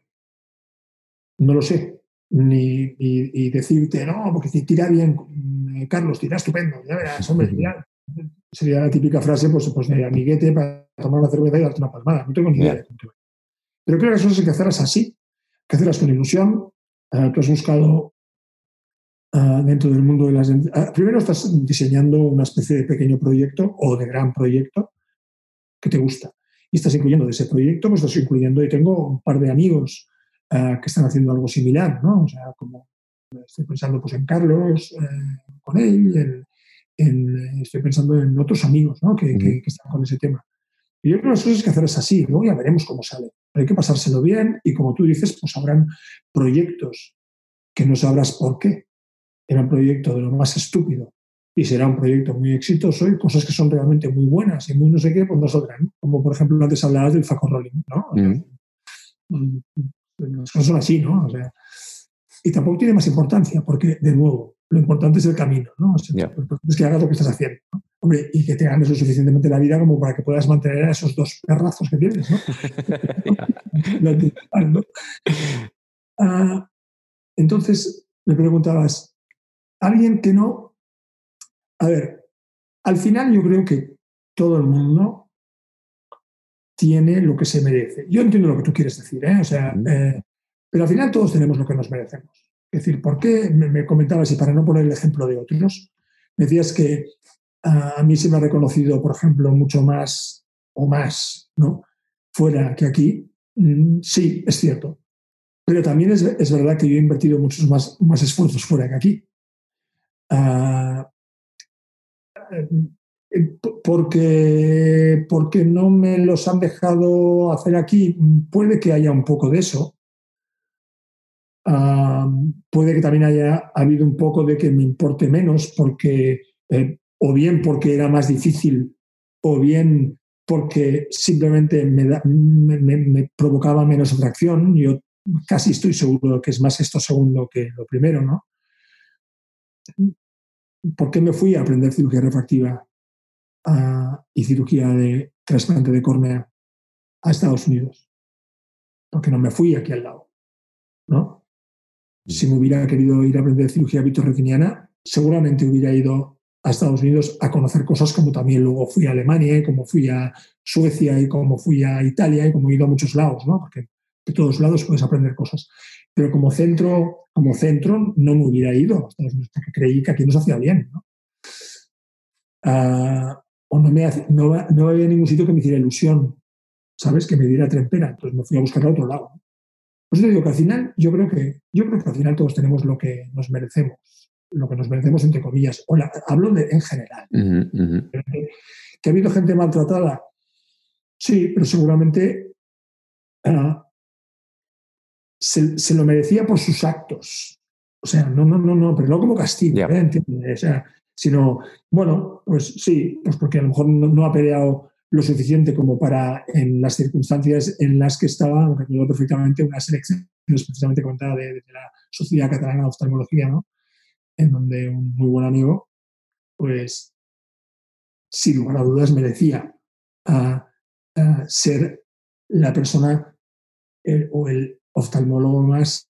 No lo sé. Ni, decirte, no, porque si tira bien, eh, Carlos, tira estupendo, ya verás, hombre, sería la típica frase pues, pues de amiguete para tomar una cerveza y darte una palmada. No tengo ni idea de Pero creo que las cosas hay que hacerlas así, hay que hacerlas con ilusión. Uh, tú has buscado uh, dentro del mundo de las... Uh, primero estás diseñando una especie de pequeño proyecto o de gran proyecto que te gusta. Y estás incluyendo de ese proyecto, pues estás incluyendo, y tengo un par de amigos que están haciendo algo similar, ¿no? O sea, como estoy pensando pues en Carlos, con él, estoy pensando en otros amigos que, están con ese tema. Y yo creo que las cosas que hacer es así, luego ya veremos cómo sale. hay que pasárselo bien y como tú dices, pues habrán proyectos que no sabrás por qué. Era un proyecto de lo más estúpido y será un proyecto muy exitoso y cosas que son realmente muy buenas y muy no sé qué, pues no saldrán. Como por ejemplo antes hablabas del faco rolling, ¿no? Mm, las cosas son así, ¿no? O sea, y tampoco tiene más importancia porque, de nuevo, lo importante es el camino, ¿no? lo importante es que hagas lo que estás haciendo. Hombre, y que te ganes lo suficientemente la vida como para que puedas mantener a esos dos perrazos que tienes, ¿no? Ah, entonces, me preguntabas, alguien que no... A ver, al final yo creo que todo el mundo tiene lo que se merece. Yo entiendo lo que tú quieres decir, ¿eh? O sea, eh, pero al final todos tenemos lo que nos merecemos. Es decir, ¿por qué me, comentabas, y para no poner el ejemplo de otros, me decías que a mí se me ha reconocido, por ejemplo, mucho más o más, ¿no? Fuera que aquí. Mm, sí, es cierto. Pero también es, verdad que yo he invertido muchos más, más esfuerzos fuera que aquí. Ah, eh, porque, porque no me los han dejado hacer aquí. Puede que haya un poco de eso, puede que también haya habido un poco de que me importe menos porque, eh, o bien porque era más difícil, o bien porque simplemente me, me, provocaba menos atracción. Yo casi estoy seguro que es más esto segundo que lo primero, ¿no? ¿Por qué me fui a aprender cirugía refractiva y cirugía de trasplante de córnea a Estados Unidos? Porque no me fui aquí al lado, ¿no? Si me hubiera querido ir a aprender cirugía vitorretiniana, seguramente hubiera ido a Estados Unidos a conocer cosas como también luego fui a Alemania, y como fui a Suecia y como fui a Italia y como he ido a muchos lados, ¿no? Porque de todos lados puedes aprender cosas. Pero como centro, como centro no me hubiera ido a Estados Unidos porque creí que aquí no se hacía bien, ¿no? Ah, o no, me, no, no había ningún sitio que me hiciera ilusión, ¿sabes? Que me diera trempera. Entonces me fui a buscar a otro lado. Pues digo que al final, yo creo que, yo creo que al final todos tenemos lo que nos merecemos, lo que nos merecemos entre comillas. O hablo de, en general. Que, ha habido gente maltratada, sí, pero seguramente ah, se, lo merecía por sus actos. O sea, no, no, no, no, pero no como castigo, ¿eh? O sea, sino, bueno, pues sí, pues porque a lo mejor no ha peleado lo suficiente como para, en las circunstancias en las que estaba, recuerdo perfectamente una selección precisamente comentada de, la Sociedad Catalana de Oftalmología, ¿no? en donde un muy buen amigo, pues, sin lugar a dudas, merecía a, ser la persona o el oftalmólogo más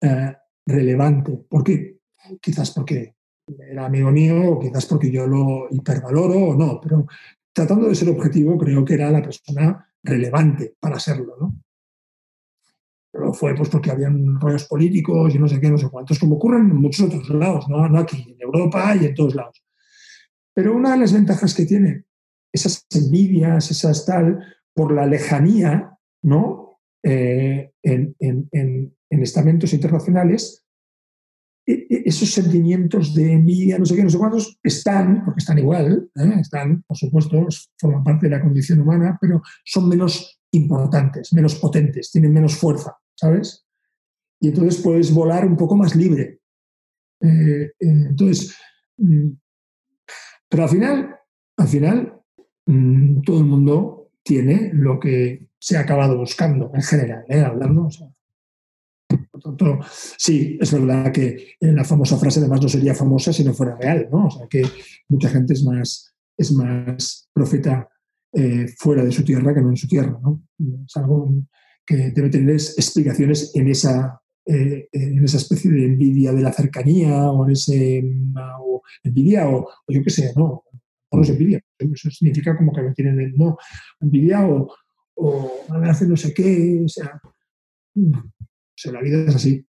eh, relevante. ¿Por qué? Quizás porque era amigo mío, o quizás porque yo lo hipervaloro o no, pero tratando de ser objetivo, creo que era la persona relevante para serlo, ¿no? Pero fue pues porque habían rollos políticos y no sé qué, no sé cuántos, como ocurren en muchos otros lados, ¿no? no aquí, en Europa y en todos lados. Pero una de las ventajas que tiene esas envidias, esas tal, por la lejanía, ¿no? Eh, en, en, en, en estamentos internacionales, e, e, esos sentimientos de envidia, no sé qué, no sé cuántos, están, porque están igual, ¿eh? están, por supuesto, forman parte de la condición humana, pero son menos importantes, menos potentes, tienen menos fuerza, ¿sabes? Y entonces puedes volar un poco más libre. Eh, entonces, mm, pero al final, al final, mm, todo el mundo tiene lo que se ha acabado buscando en general, hablando, o sea, por tanto, sí, es verdad que la famosa frase además no sería famosa si no fuera real, ¿no? O sea, que mucha gente es más, es más profeta eh, fuera de su tierra que no en su tierra, ¿no? Es algo que debe tener explicaciones en esa, eh, en esa especie de envidia de la cercanía o en ese o envidia o, yo qué sé, ¿no? no es envidia. Eso significa como que me tienen no, envidia o, o me hace no sé qué. O sea, la vida es así.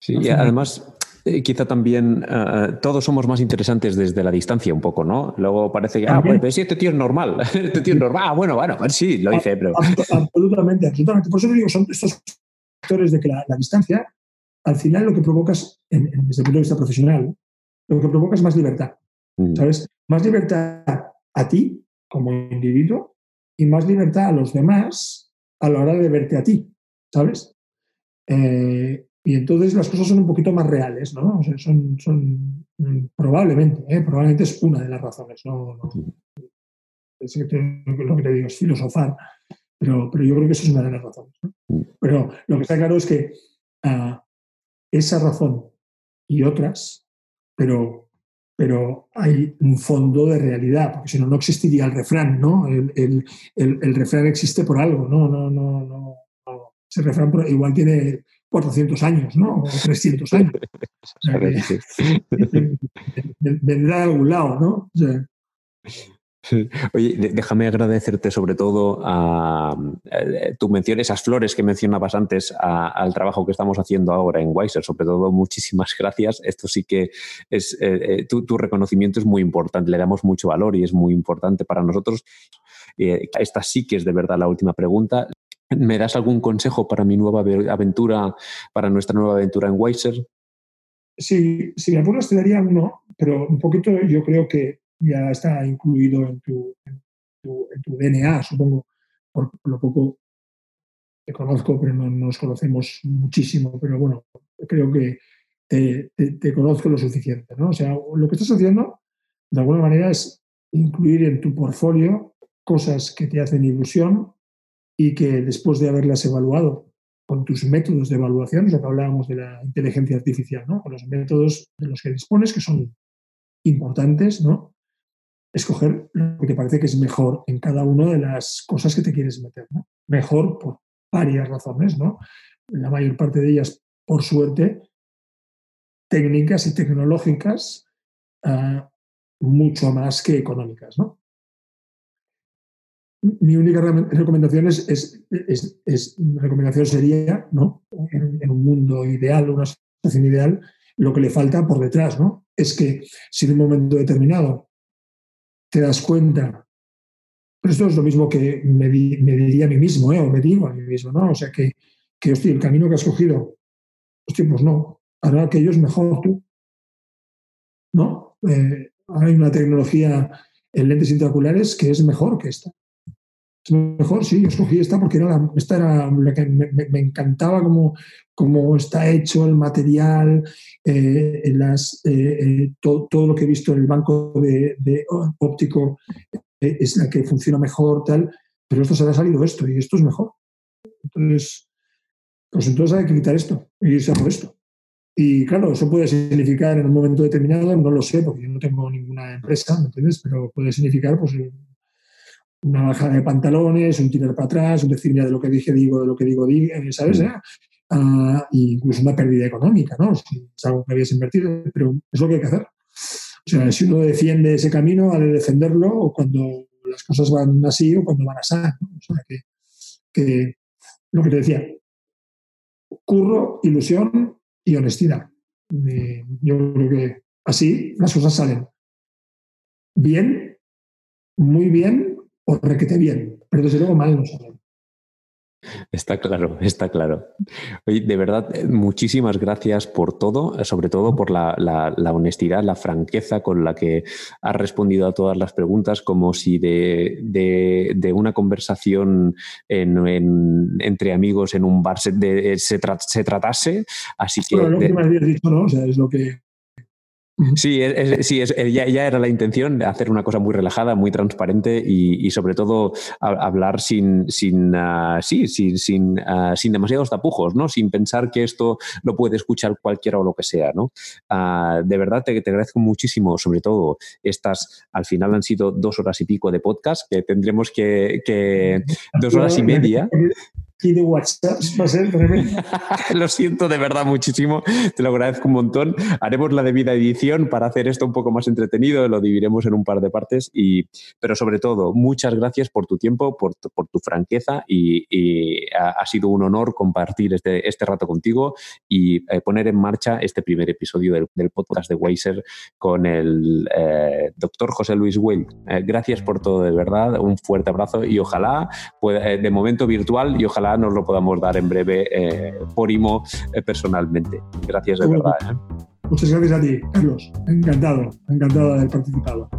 Sí, y además, eh, quizá también eh, todos somos más interesantes desde la distancia un poco, ¿no? Luego parece que, ah, pues sí, este tío es normal, este tío es normal, ah, bueno, bueno, pues sí, lo hice, pero... Absolutamente, absolutamente. Por eso digo, son estos factores de que la, distancia, al final lo que provocas, desde el punto de vista profesional, lo que provoca es más libertad, mm. ¿sabes? Más libertad a ti como individuo y más libertad a los demás a la hora de verte a ti, ¿sabes? Eh, y entonces las cosas son un poquito más reales, ¿no? O sea, son, son mm, probablemente, ¿eh? probablemente es una de las razones, ¿no? Es lo que te digo es filosofar, pero, pero yo creo que eso es una de las razones. Pero lo que está claro es que uh, esa razón y otras, pero, pero hay un fondo de realidad, porque si no, no existiría el refrán, ¿no? El, el, el, el refrán existe por algo, ¿no? no, no, no, no. Ese refrán igual tiene 400 años, ¿no? O 300 años. vendrá de algún lado, ¿no? Oye, déjame agradecerte sobre todo a, eh, tu esas flores que mencionabas antes al trabajo que estamos haciendo ahora en Weiser. Sobre todo, muchísimas gracias. Esto sí que es, eh, eh, tu, reconocimiento es muy importante, le damos mucho valor y es muy importante para nosotros. esta sí que es de verdad la última pregunta. ¿Me das algún consejo para mi nueva aventura, para nuestra nueva aventura en Weiser? Sí, si me apuras te daría uno, pero un poquito yo creo que ya está incluido en tu, en tu, DNA, supongo, por lo poco te conozco, pero no nos conocemos muchísimo, pero bueno, creo que te, te, conozco lo suficiente, ¿no? O sea, lo que estás haciendo, de alguna manera, es incluir en tu portfolio cosas que te hacen ilusión y que después de haberlas evaluado con tus métodos de evaluación, lo que hablábamos de la inteligencia artificial, ¿no? con los métodos de los que dispones, que son importantes, ¿no? Escoger lo que te parece que es mejor en cada una de las cosas que te quieres meter. Mejor por varias razones, ¿no? la mayor parte de ellas, por suerte, técnicas y tecnológicas, uh, mucho más que económicas. ¿no? mi única recomendación es, es, recomendación sería, ¿no? En, un mundo ideal, una situación ideal, lo que le falta por detrás, ¿no? Es que si en un momento determinado te das cuenta, pero esto es lo mismo que me, diría a mí mismo, ¿eh? o me digo a mí mismo, ¿no? O sea, que, que hostia, el camino que has cogido, hostia, pues no, ahora aquello es mejor tú, ¿no? Eh, hay una tecnología en lentes intraoculares que es mejor que esta mejor, sí, yo escogí esta porque era esta era la que me, encantaba cómo, está hecho el material, eh, las, eh, eh, todo lo que he visto en el banco de, óptico es la que funciona mejor, tal, pero esto se ha salido esto y esto es mejor. Entonces, pues entonces hay que quitar esto y irse a por esto. Y claro, eso puede significar en un momento determinado, no lo sé, porque yo no tengo ninguna empresa, ¿me entiendes? Pero puede significar pues, una bajada de pantalones, un tirar para atrás, un decir, de lo que dije, digo, de lo que digo, digo ¿sabes? Mm. Ah, incluso una pérdida económica, ¿no? Si es algo que habías invertido, pero es lo que hay que hacer. O sea, si uno defiende ese camino, ha de defenderlo cuando las cosas van así o cuando van así. ¿no? O sea, que, que, lo que te decía, curro, ilusión y honestidad. yo creo que así las cosas salen bien, muy bien o requete bien, pero desde luego mal no salen. Está claro, está claro. Oye, de verdad, eh, muchísimas gracias por todo, sobre todo por la, honestidad, la franqueza con la que has respondido a todas las preguntas, como si de, una conversación entre amigos en un bar se, se, tratase. Así que. lo que me habías dicho, ¿no? O sea, es lo que Sí, sí ya, era la intención de hacer una cosa muy relajada, muy transparente y, sobre todo hablar sin, sin, ah, sí, sin, sin, ah, sin, demasiados tapujos, ¿no? sin pensar que esto lo puede escuchar cualquiera o lo que sea. ¿no? Ah, de verdad te, te, agradezco muchísimo, sobre todo estas, al final han sido dos horas y pico de podcast, que tendremos que, que dos horas y media. Aquí de WhatsApp va a ser tremendo. lo siento de verdad muchísimo, te lo agradezco un montón. Haremos la debida edición para hacer esto un poco más entretenido, lo dividiremos en un par de partes, y, pero sobre todo, muchas gracias por tu tiempo, por, por tu franqueza y, ha, sido un honor compartir este, este rato contigo y eh, poner en marcha este primer episodio del, podcast de Weiser con el eh, doctor José Luis Weil. Eh, gracias por todo, de verdad, un fuerte abrazo y ojalá, de momento virtual, y ojalá nos lo podamos dar en breve por IMO personalmente. Gracias de verdad. Muchas gracias a ti, Carlos. Encantado, encantado de haber participado.